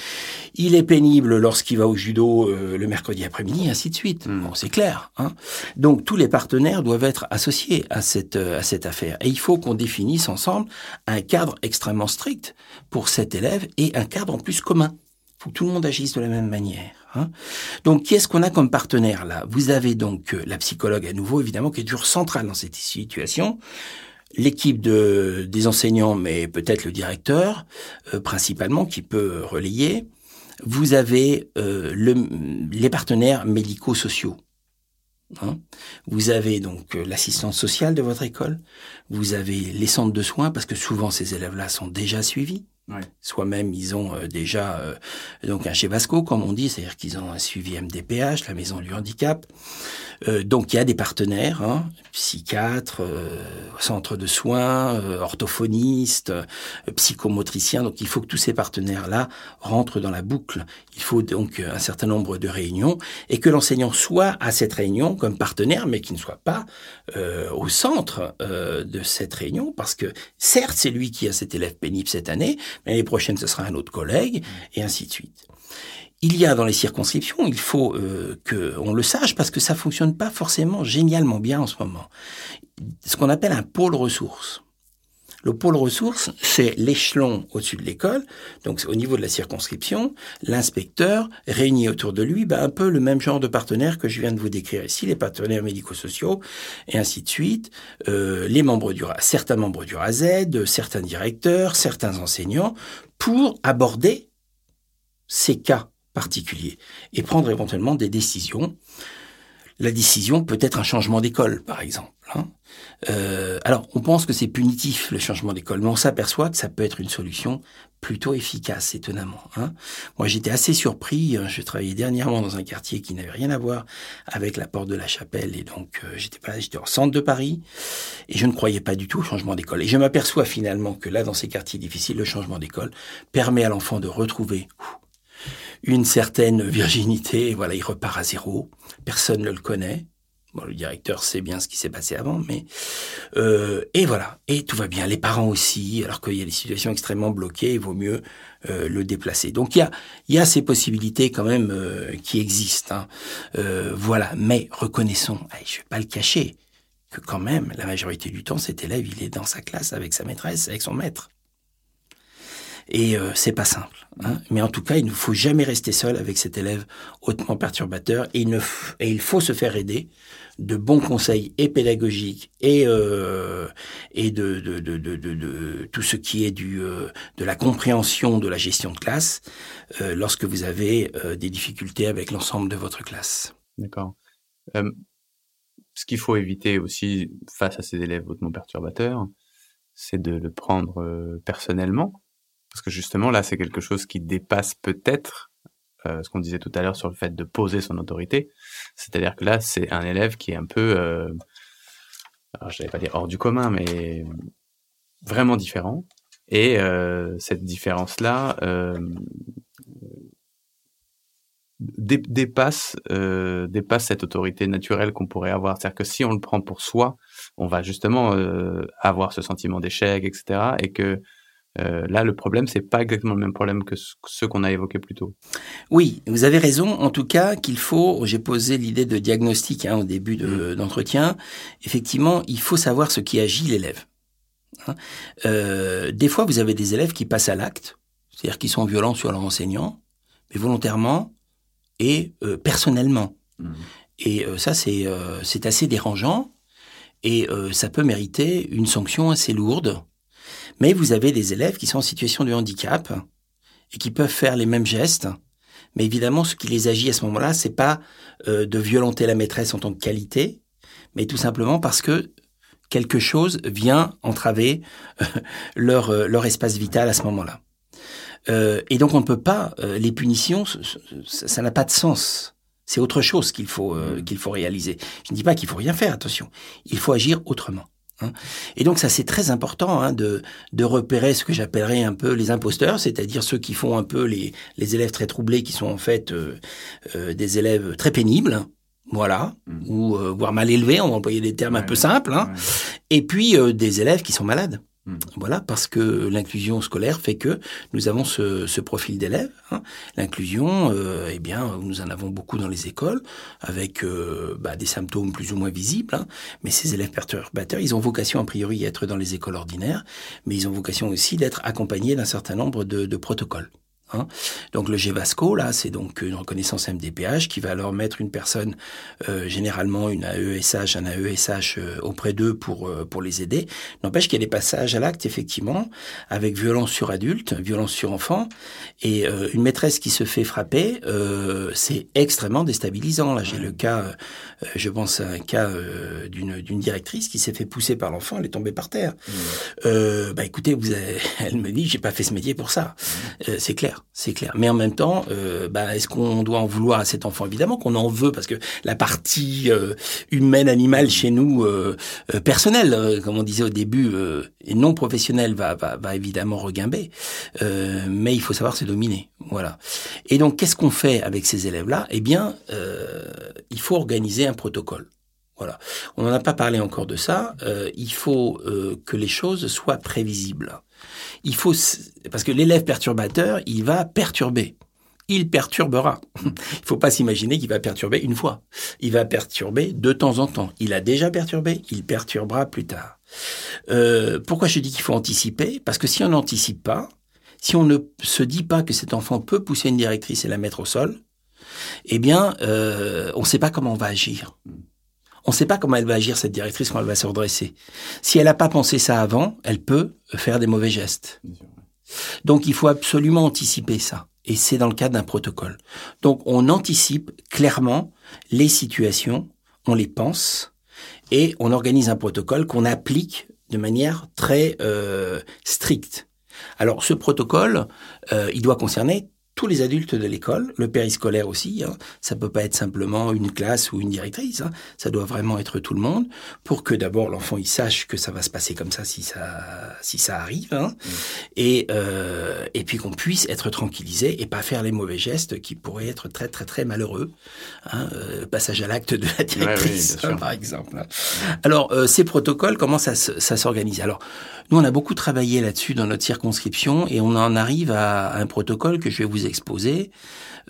Speaker 3: il est pénible lorsqu'il va au judo euh, le mercredi après-midi, ainsi de suite. Hmm. Bon, c'est clair. Hein Donc tous les partenaires doivent être associés à cette, euh, à cette affaire. Et il faut qu'on définisse ensemble un cadre extrêmement strict pour cet élève et un cadre en plus commun. Faut tout le monde agisse de la même manière. Hein. donc, qu'est-ce qu'on a comme partenaire là? Vous avez donc euh, la psychologue à nouveau, évidemment, qui est toujours centrale dans cette situation. L'équipe de, des enseignants, mais peut-être le directeur, euh, principalement, qui peut relayer. Vous avez euh, le, les partenaires médico-sociaux. Hein. vous avez donc l'assistance sociale de votre école, vous avez les centres de soins, parce que souvent ces élèves-là sont déjà suivis. Ouais. Soit-même, ils ont euh, déjà euh, donc un chez Vasco, comme on dit, c'est-à-dire qu'ils ont un suivi MDPH, la maison du handicap. Euh, donc il y a des partenaires, hein, psychiatres, euh, centres de soins, euh, orthophonistes, psychomotriciens. Donc il faut que tous ces partenaires-là rentrent dans la boucle. Il faut donc un certain nombre de réunions et que l'enseignant soit à cette réunion comme partenaire, mais qu'il ne soit pas au centre de cette réunion, parce que certes c'est lui qui a cet élève pénible cette année, l'année prochaine ce sera un autre collègue et ainsi de suite il y a dans les circonscriptions, il faut euh, qu'on le sache parce que ça fonctionne pas forcément génialement bien en ce moment. Ce qu'on appelle un pôle ressources. Le pôle ressources, c'est l'échelon au-dessus de l'école, donc au niveau de la circonscription, l'inspecteur réunit autour de lui ben, un peu le même genre de partenaires que je viens de vous décrire ici, les partenaires médico-sociaux, et ainsi de suite, euh, membres certains membres du RAZ, certains directeurs, certains enseignants, pour aborder ces cas particulier et prendre éventuellement des décisions. La décision peut être un changement d'école, par exemple. Hein. Euh, alors, on pense que c'est punitif le changement d'école, mais on s'aperçoit que ça peut être une solution plutôt efficace, étonnamment. Hein. Moi, j'étais assez surpris. Hein. Je travaillais dernièrement dans un quartier qui n'avait rien à voir avec la porte de la Chapelle, et donc euh, j'étais pas, j'étais en centre de Paris, et je ne croyais pas du tout au changement d'école. Et je m'aperçois finalement que là, dans ces quartiers difficiles, le changement d'école permet à l'enfant de retrouver une certaine virginité, voilà, il repart à zéro, personne ne le connaît. Le directeur sait bien ce qui s'est passé avant, mais euh, et voilà, et tout va bien. Les parents aussi, alors qu'il y a des situations extrêmement bloquées, il vaut mieux euh, le déplacer. Donc il y a, y ces possibilités quand même euh, qui existent. Hein. Voilà, mais reconnaissons, allez, je vais pas le cacher, que quand même la majorité du temps, cet élève, il est dans sa classe avec sa maîtresse, avec son maître. Et euh, c'est pas simple. Hein. Mais en tout cas, il ne faut jamais rester seul avec cet élève hautement perturbateur. Et il, faut se faire aider de bons conseils et pédagogiques et euh, de tout ce qui est euh, de la compréhension de la gestion de classe euh, lorsque vous avez des difficultés avec l'ensemble de votre classe.
Speaker 2: D'accord. ce qu'il faut éviter aussi face à ces élèves hautement perturbateurs, c'est de le prendre personnellement parce que justement, là, c'est quelque chose qui dépasse peut-être euh, ce qu'on disait tout à l'heure sur le fait de poser son autorité. C'est-à-dire que là, c'est un élève qui est un peu, euh, alors je vais pas dire hors du commun, mais vraiment différents. Et euh, cette différence-là dépasse, cette autorité naturelle qu'on pourrait avoir. C'est-à-dire que si on le prend pour soi, on va justement avoir ce sentiment d'échec, etc. Et que euh, là, le problème, c'est pas exactement le même problème que ceux qu'on a évoqués plus tôt.
Speaker 3: Oui, vous avez raison. En tout cas, qu'il faut. J'ai posé l'idée de diagnostic hein, au début de, mmh. d'entretien. Effectivement, il faut savoir ce qui agit l'élève. Hein. Euh, des fois, vous avez des élèves qui passent à l'acte, c'est-à-dire qui sont violents sur leur enseignant, mais volontairement et euh, personnellement. Mmh. Et ça, c'est c'est assez dérangeant et ça peut mériter une sanction assez lourde. Mais vous avez des élèves qui sont en situation de handicap et qui peuvent faire les mêmes gestes. Mais évidemment, ce qui les agit à ce moment-là, c'est pas de violenter la maîtresse en tant que qualité, mais tout simplement parce que quelque chose vient entraver leur, euh, leur espace vital à ce moment-là. Euh, et donc on ne peut pas, euh, les punitions, ça n'a pas de sens. C'est autre chose qu'il faut, qu'il faut réaliser. Je ne dis pas qu'il faut rien faire, attention. Il faut agir autrement. Hein. Et donc ça c'est très important hein, de, de repérer ce que j'appellerais un peu les imposteurs, c'est-à-dire ceux qui font un peu les, les élèves très troublés, qui sont en fait des élèves très pénibles, voilà, mmh. ou euh, voire mal élevés, on va employer des termes un peu simples, hein. et puis euh, des élèves qui sont malades. Mmh. Voilà, parce que l'inclusion scolaire fait que nous avons ce, ce profil d'élèves. Hein. L'inclusion, euh, eh bien, nous en avons beaucoup dans les écoles, avec euh, bah, des symptômes plus ou moins visibles. Hein. Mais ces élèves perturbateurs, ils ont vocation a priori à être dans les écoles ordinaires, mais ils ont vocation aussi d'être accompagnés d'un certain nombre de, de protocoles. Hein. donc le GEVASCO, là, c'est donc une reconnaissance MDPH qui va alors mettre une personne, euh, généralement une AESH, un AESH euh, auprès d'eux pour euh, pour les aider. N'empêche qu'il y a des passages à l'acte, effectivement, avec violence sur adulte, violence sur enfant, et une maîtresse qui se fait frapper, c'est extrêmement déstabilisant. Là, j'ai le cas, je pense à un cas d'une d'une directrice qui s'est fait pousser par l'enfant, elle est tombée par terre. Mmh. bah écoutez, vous avez, elle me dit, j'ai pas fait ce métier pour ça. Mmh. c'est clair c'est clair. Mais en même temps, euh, bah, est-ce qu'on doit en vouloir à cet enfant? Évidemment qu'on en veut parce que la partie euh, humaine, animale chez nous, euh, personnelle, comme on disait au début, et non professionnelle, va, va, va évidemment regimber. mais il faut savoir se dominer. Voilà. Et donc, qu'est-ce qu'on fait avec ces élèves-là? Eh bien, il faut organiser un protocole. Voilà. On n'en a pas parlé encore de ça. il faut que les choses soient prévisibles il faut parce que l'élève perturbateur, il va perturber. Il perturbera. Il faut pas s'imaginer qu'il va perturber une fois. Il va perturber de temps en temps. Il a déjà perturbé, il perturbera plus tard. Euh, pourquoi je dis qu'il faut anticiper? Parce que si on n'anticipe pas, si on ne se dit pas que cet enfant peut pousser une directrice et la mettre au sol, eh bien, euh, on ne sait pas comment on va agir on ne sait pas comment elle va agir, cette directrice, quand elle va se redresser. Si elle n'a pas pensé ça avant, elle peut faire des mauvais gestes. Donc il faut absolument anticiper ça. Et c'est dans le cadre d'un protocole. Donc on anticipe clairement les situations, on les pense, et on organise un protocole qu'on applique de manière très euh, stricte. Alors ce protocole, euh, il doit concerner tous les adultes de l'école, le périscolaire aussi. Hein. Ça peut pas être simplement une classe ou une directrice. Hein. Ça doit vraiment être tout le monde pour que d'abord l'enfant il sache que ça va se passer comme ça si ça si ça arrive, hein. Mmh. et euh, et puis qu'on puisse être tranquillisé et pas faire les mauvais gestes qui pourraient être très très très malheureux. Hein. Euh, passage à l'acte de la directrice, par exemple. Alors euh, ces protocoles, comment ça ça s'organise? Alors nous on a beaucoup travaillé là-dessus dans notre circonscription et on en arrive à un protocole que je vais vous exposé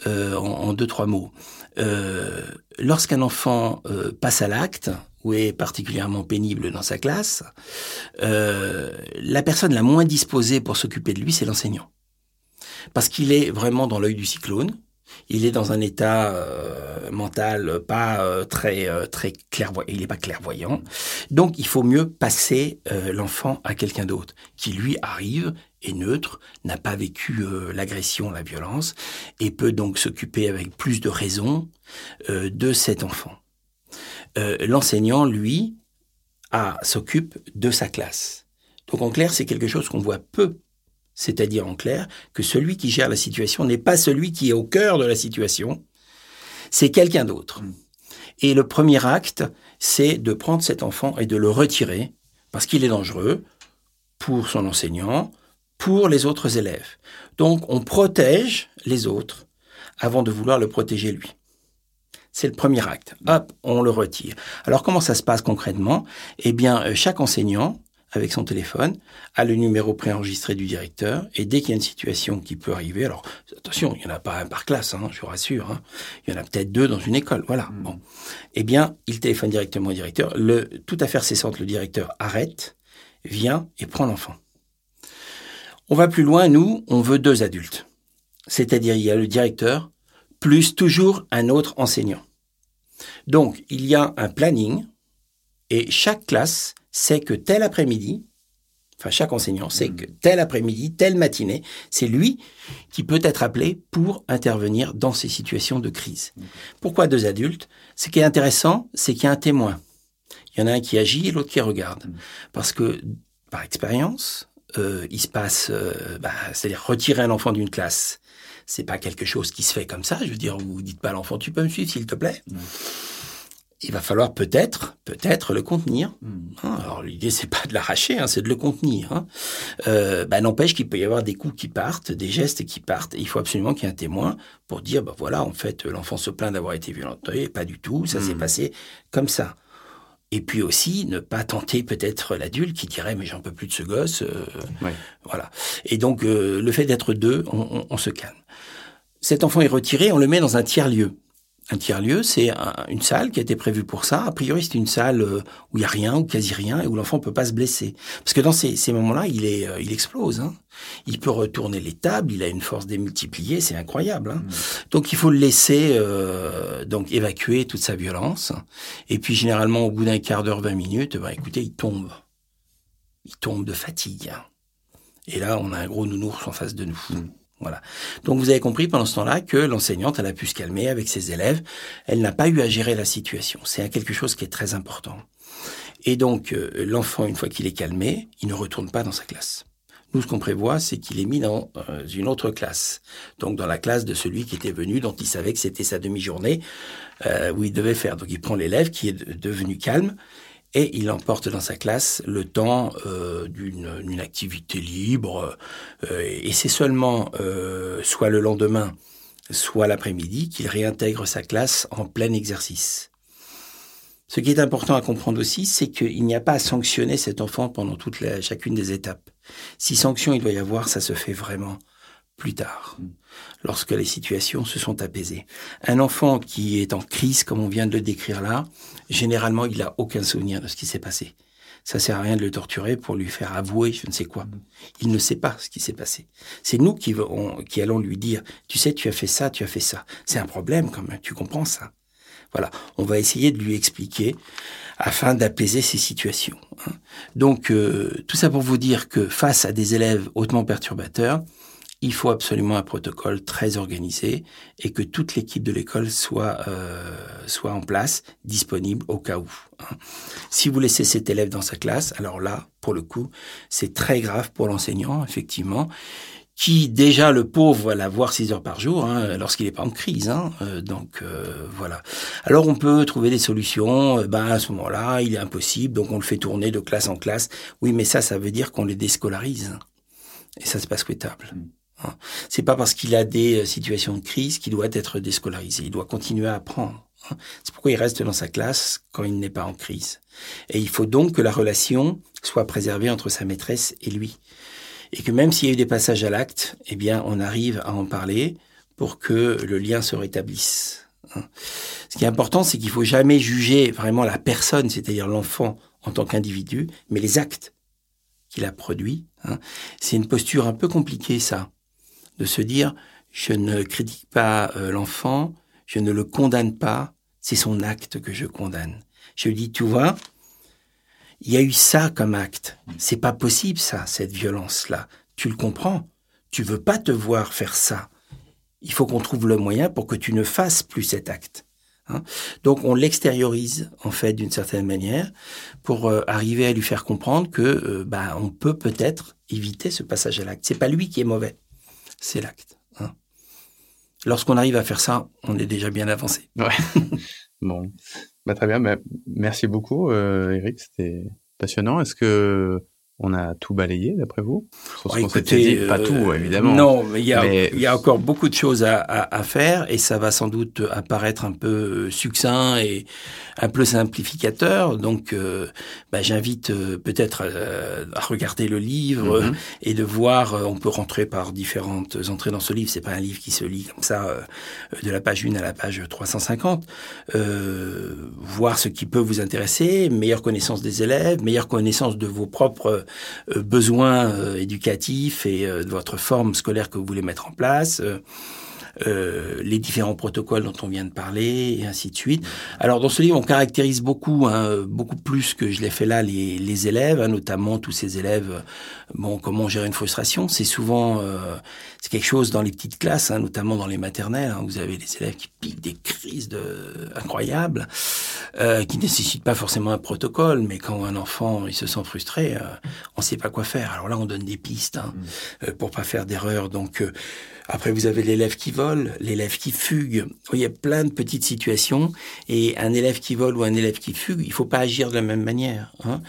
Speaker 3: euh, en, deux trois mots. Euh, lorsqu'un enfant euh, passe à l'acte ou est particulièrement pénible dans sa classe, la personne la moins disposée pour s'occuper de lui, c'est l'enseignant, parce qu'il est vraiment dans l'œil du cyclone il est dans un état euh, mental pas euh, très euh, très clairvoyant. Il n'est pas clairvoyant. Donc, il faut mieux passer l'enfant à quelqu'un d'autre qui lui arrive est neutre, n'a pas vécu l'agression, la violence et peut donc s'occuper avec plus de raison de cet enfant. L'enseignant, lui, s'occupe de sa classe. Donc en clair, c'est quelque chose qu'on voit peu c'est-à-dire en clair que celui qui gère la situation n'est pas celui qui est au cœur de la situation, c'est quelqu'un d'autre. Et le premier acte, c'est de prendre cet enfant et de le retirer parce qu'il est dangereux pour son enseignant, pour les autres élèves. Donc on protège les autres avant de vouloir le protéger lui. C'est le premier acte. Hop, on le retire. Alors comment ça se passe concrètement? Eh bien, euh, chaque enseignant, avec son téléphone, a le numéro préenregistré du directeur, et dès qu'il y a une situation qui peut arriver, alors attention, il n'y en a pas un par classe, hein, je vous rassure, hein, il y en a peut-être deux dans une école, voilà. Hmm. Bon, eh bien, il téléphone directement au directeur. Le, tout affaire cessante, le directeur arrête, vient et prend l'enfant. On va plus loin, nous, on veut deux adultes. C'est-à-dire, il y a le directeur, plus toujours un autre enseignant. Donc, il y a un planning et chaque classe sait que tel après-midi, enfin chaque enseignant sait que tel après-midi, telle matinée, c'est lui qui peut être appelé pour intervenir dans ces situations de crise. Pourquoi deux adultes? Ce qui est intéressant, c'est qu'il y a un témoin. Il y en a un qui agit et l'autre qui regarde. Parce que, par expérience, euh, il se passe, euh, bah, c'est-à-dire retirer un enfant d'une classe, c'est pas quelque chose qui se fait comme ça. Je veux dire, vous dites pas à l'enfant, tu peux me suivre, s'il te plaît? Il va falloir peut-être, peut-être le contenir. Hmm. Hein, alors l'idée c'est pas de l'arracher, hein, c'est de le contenir. Hein. Euh, bah, n'empêche qu'il peut y avoir des coups qui partent, des gestes qui partent. Et il faut absolument qu'il y ait un témoin pour dire, bah voilà, en fait, l'enfant se plaint d'avoir été violenté, pas du tout, ça s'est hmm. passé comme ça. Et puis aussi, ne pas tenter peut-être l'adulte qui dirait mais j'en peux plus de ce gosse. Euh, voilà. Et donc euh, le fait d'être deux, on, se calme. Cet enfant est retiré, on le met dans un tiers lieu. Un tiers-lieu, c'est une salle qui a été prévue pour ça. A priori, c'est une salle euh, où il y a rien ou quasi rien et où l'enfant peut pas se blesser. Parce que dans ces, ces moments-là, il est, euh, il explose. Hein. Il peut retourner les tables, il a une force démultipliée, c'est incroyable. Hein. Mmh. Donc il faut le laisser euh, donc évacuer toute sa violence. Et puis généralement, au bout d'un quart d'heure, 20 minutes, bah, écoutez, il tombe. Il tombe de fatigue. Et là, on a un gros nounours en face de nous. Mmh. Voilà. Donc vous avez compris pendant ce temps-là que l'enseignante, elle a pu se calmer avec ses élèves. Elle n'a pas eu à gérer la situation. C'est quelque chose qui est très important. Et donc euh, l'enfant, une fois qu'il est calmé, il ne retourne pas dans sa classe. Nous, ce qu'on prévoit, c'est qu'il est mis dans euh, une autre classe. Donc dans la classe de celui qui était venu, dont il savait que c'était sa demi-journée euh, où il devait faire. Donc il prend l'élève qui est devenu calme et il emporte dans sa classe le temps euh, d'une activité libre. Euh, et c'est seulement euh, soit le lendemain, soit l'après-midi qu'il réintègre sa classe en plein exercice. Ce qui est important à comprendre aussi, c'est qu'il n'y a pas à sanctionner cet enfant pendant toute chacune des étapes. Si sanction il doit y avoir, ça se fait vraiment plus tard, lorsque les situations se sont apaisées. Un enfant qui est en crise, comme on vient de le décrire là, généralement, il n'a aucun souvenir de ce qui s'est passé. Ça sert à rien de le torturer pour lui faire avouer je ne sais quoi. Il ne sait pas ce qui s'est passé. C'est nous qui, allons lui dire, tu sais, tu as fait ça, tu as fait ça. C'est un problème quand même, tu comprends ça. Voilà, on va essayer de lui expliquer afin d'apaiser ces situations. Hein. Donc, euh, tout ça pour vous dire que face à des élèves hautement perturbateurs, il faut absolument un protocole très organisé et que toute l'équipe de l'école soit euh, soit en place, disponible au cas où. Hein. Si vous laissez cet élève dans sa classe, alors là, pour le coup, c'est très grave pour l'enseignant, effectivement, qui déjà le pauvre va voir six heures par jour hein, lorsqu'il n'est pas en crise. Hein. Euh, donc euh, voilà. Alors on peut trouver des solutions. ben à ce moment-là, il est impossible, donc on le fait tourner de classe en classe. Oui, mais ça, ça veut dire qu'on les déscolarise. Et ça, c'est pas souhaitable. Hein. C'est pas parce qu'il a des euh, situations de crise qu'il doit être déscolarisé. Il doit continuer à apprendre. Hein. C'est pourquoi il reste dans sa classe quand il n'est pas en crise. Et il faut donc que la relation soit préservée entre sa maîtresse et lui. Et que même s'il y a eu des passages à l'acte, eh bien, on arrive à en parler pour que le lien se rétablisse. Hein. Ce qui est important, c'est qu'il faut jamais juger vraiment la personne, c'est-à-dire l'enfant en tant qu'individu, mais les actes qu'il a produits. C'est une posture un peu compliquée, ça de se dire je ne critique pas euh, l'enfant, je ne le condamne pas, c'est son acte que je condamne. Je lui dis tu vois, il y a eu ça comme acte. C'est pas possible ça, cette violence là. Tu le comprends Tu veux pas te voir faire ça. Il faut qu'on trouve le moyen pour que tu ne fasses plus cet acte. Hein. Donc on l'extériorise en fait d'une certaine manière pour euh, arriver à lui faire comprendre que euh, bah, on peut peut-être éviter ce passage à l'acte. C'est pas lui qui est mauvais c'est l'acte. Hein. Lorsqu'on arrive à faire ça, on est déjà bien avancé.
Speaker 2: Ouais. bon. Bah, très bien, bah, merci beaucoup euh, Eric, c'était passionnant. Est-ce que on a tout balayé, d'après vous?
Speaker 3: Sur ce écoutez,
Speaker 2: dit, Pas tout, euh, évidemment.
Speaker 3: Non, mais il y, a, y a encore beaucoup de choses à, à, à, faire et ça va sans doute apparaître un peu euh, succinct et un peu simplificateur. Donc, euh, bah, j'invite euh, peut-être à regarder le livre mhm. et de voir. on peut rentrer par différentes entrées dans ce livre. C'est pas un livre qui se lit comme ça de la page 1 à la page 350. voir ce qui peut vous intéresser, meilleure connaissance des élèves, meilleure connaissance de vos propres besoins euh, éducatifs et euh, de votre forme scolaire que vous voulez mettre en place. Euh, les différents protocoles dont on vient de parler, et ainsi de suite. Alors dans ce livre, on caractérise beaucoup, hein, beaucoup plus que je l'ai fait là, les, les élèves, hein, notamment tous ces élèves. Bon, comment gérer une frustration C'est souvent, euh, c'est quelque chose dans les petites classes, hein, notamment dans les maternelles. Hein, vous avez des élèves qui piquent des crises de incroyables, euh, qui nécessitent pas forcément un protocole, mais quand un enfant il se sent frustré, euh, on sait pas quoi faire. Alors là, on donne des pistes hein, mmh. pour pas faire d'erreur. Donc après, vous avez l'élève qui vole, l'élève qui fugue. Il y a plein de petites situations. Et un élève qui vole ou un élève qui fugue, il faut pas agir de la même manière. Hein.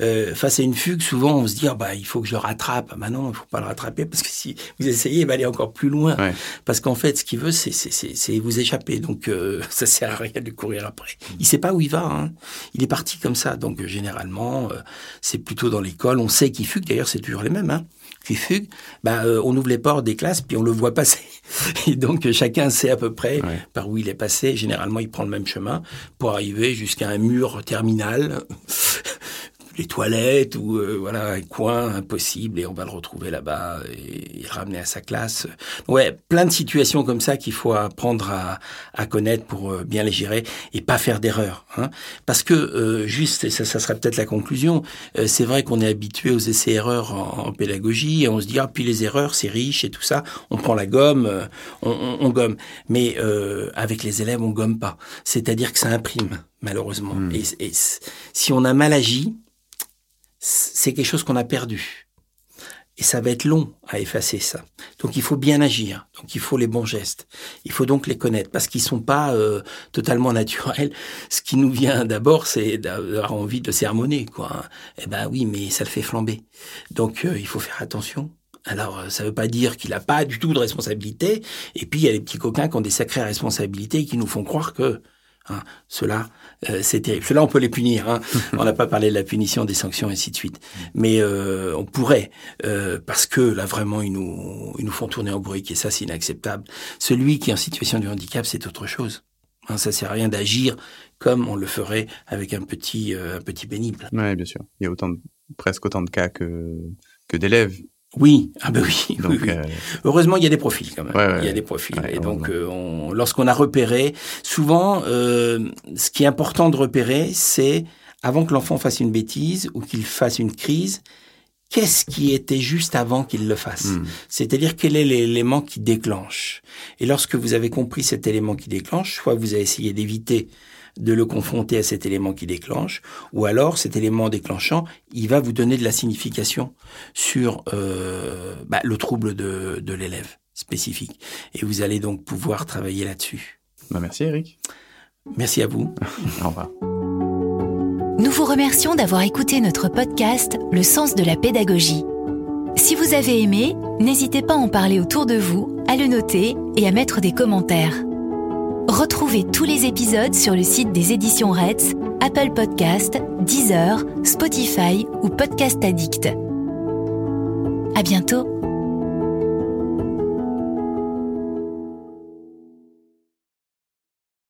Speaker 3: Euh, face à une fugue, souvent, on se dit, ah, bah, il faut que je le rattrape. Bah non, il faut pas le rattraper parce que si vous essayez, il va aller encore plus loin. Parce qu'en fait, ce qu'il veut, c'est vous échapper. Donc, euh, ça sert à rien de courir après. Il sait pas où il va. Hein. Il est parti comme ça. Donc, généralement, euh, c'est plutôt dans l'école. On sait qu'il fugue. D'ailleurs, c'est toujours les mêmes. Hein qui fugue, bah, euh, on ouvre les portes des classes puis on le voit passer. Et donc chacun sait à peu près par où il est passé. Généralement, il prend le même chemin pour arriver jusqu'à un mur terminal les toilettes ou euh, voilà un coin impossible et on va le retrouver là-bas et, le ramener à sa classe. Ouais, plein de situations comme ça qu'il faut apprendre à, à connaître pour euh, bien les gérer et pas faire d'erreurs. Hein. Parce que euh, juste, et ça, ça serait peut-être la conclusion, c'est vrai qu'on est habitué aux essais-erreurs en, pédagogie et on se dit ah puis les erreurs c'est riche et tout ça, on prend la gomme, on, on, on gomme. Mais avec les élèves on gomme pas. C'est-à-dire que ça imprime malheureusement. Hmm. Et, et si on a mal agi, c'est quelque chose qu'on a perdu. Et ça va être long à effacer ça. Donc il faut bien agir. Donc il faut les bons gestes. Il faut donc les connaître parce qu'ils sont pas euh, totalement naturels. Ce qui nous vient d'abord, c'est d'avoir envie de sermonner, quoi. Eh ben oui, mais ça le fait flamber. Donc euh, il faut faire attention. Alors, euh, ça ne veut pas dire qu'il n'a pas du tout de responsabilité. Et puis, il y a les petits coquins qui ont des sacrées responsabilités et qui nous font croire que Hein, cela, euh, c'est terrible. Cela, on peut les punir. Hein. on n'a pas parlé de la punition, des sanctions, et ainsi de suite. Mais euh, on pourrait, euh, parce que là, vraiment, ils nous, ils nous font tourner en bourrique, et ça, c'est inacceptable. Celui qui est en situation de handicap, c'est autre chose. Hein, ça sert à rien d'agir comme on le ferait avec un petit, un petit pénible.
Speaker 2: Oui, bien sûr. Il y a autant presque autant de cas que, que d'élèves
Speaker 3: oui, ah ben oui. Euh, Heureusement, il y a des profils quand même. il y a des profils. et donc, euh, lorsqu'on a repéré, souvent, euh, ce qui est important de repérer, c'est avant que l'enfant fasse une bêtise ou qu'il fasse une crise, qu'est-ce qui était juste avant qu'il le fasse? Hmm. C'est-à-dire quel est l'élément qui déclenche? Et lorsque vous avez compris cet élément qui déclenche, soit vous avez essayé d'éviter de le confronter à cet élément qui déclenche, ou alors cet élément déclenchant, il va vous donner de la signification sur euh, bah, le trouble de, de l'élève spécifique. Et vous allez donc pouvoir travailler là-dessus.
Speaker 2: Bah merci Eric.
Speaker 3: Merci à vous.
Speaker 2: Au revoir.
Speaker 1: Nous vous remercions d'avoir écouté notre podcast Le sens de la pédagogie. Si vous avez aimé, n'hésitez pas à en parler autour de vous, à le noter et à mettre des commentaires. Retrouvez tous les épisodes sur le site des éditions Reds, Apple Podcast, Deezer, Spotify ou Podcast Addict. À bientôt!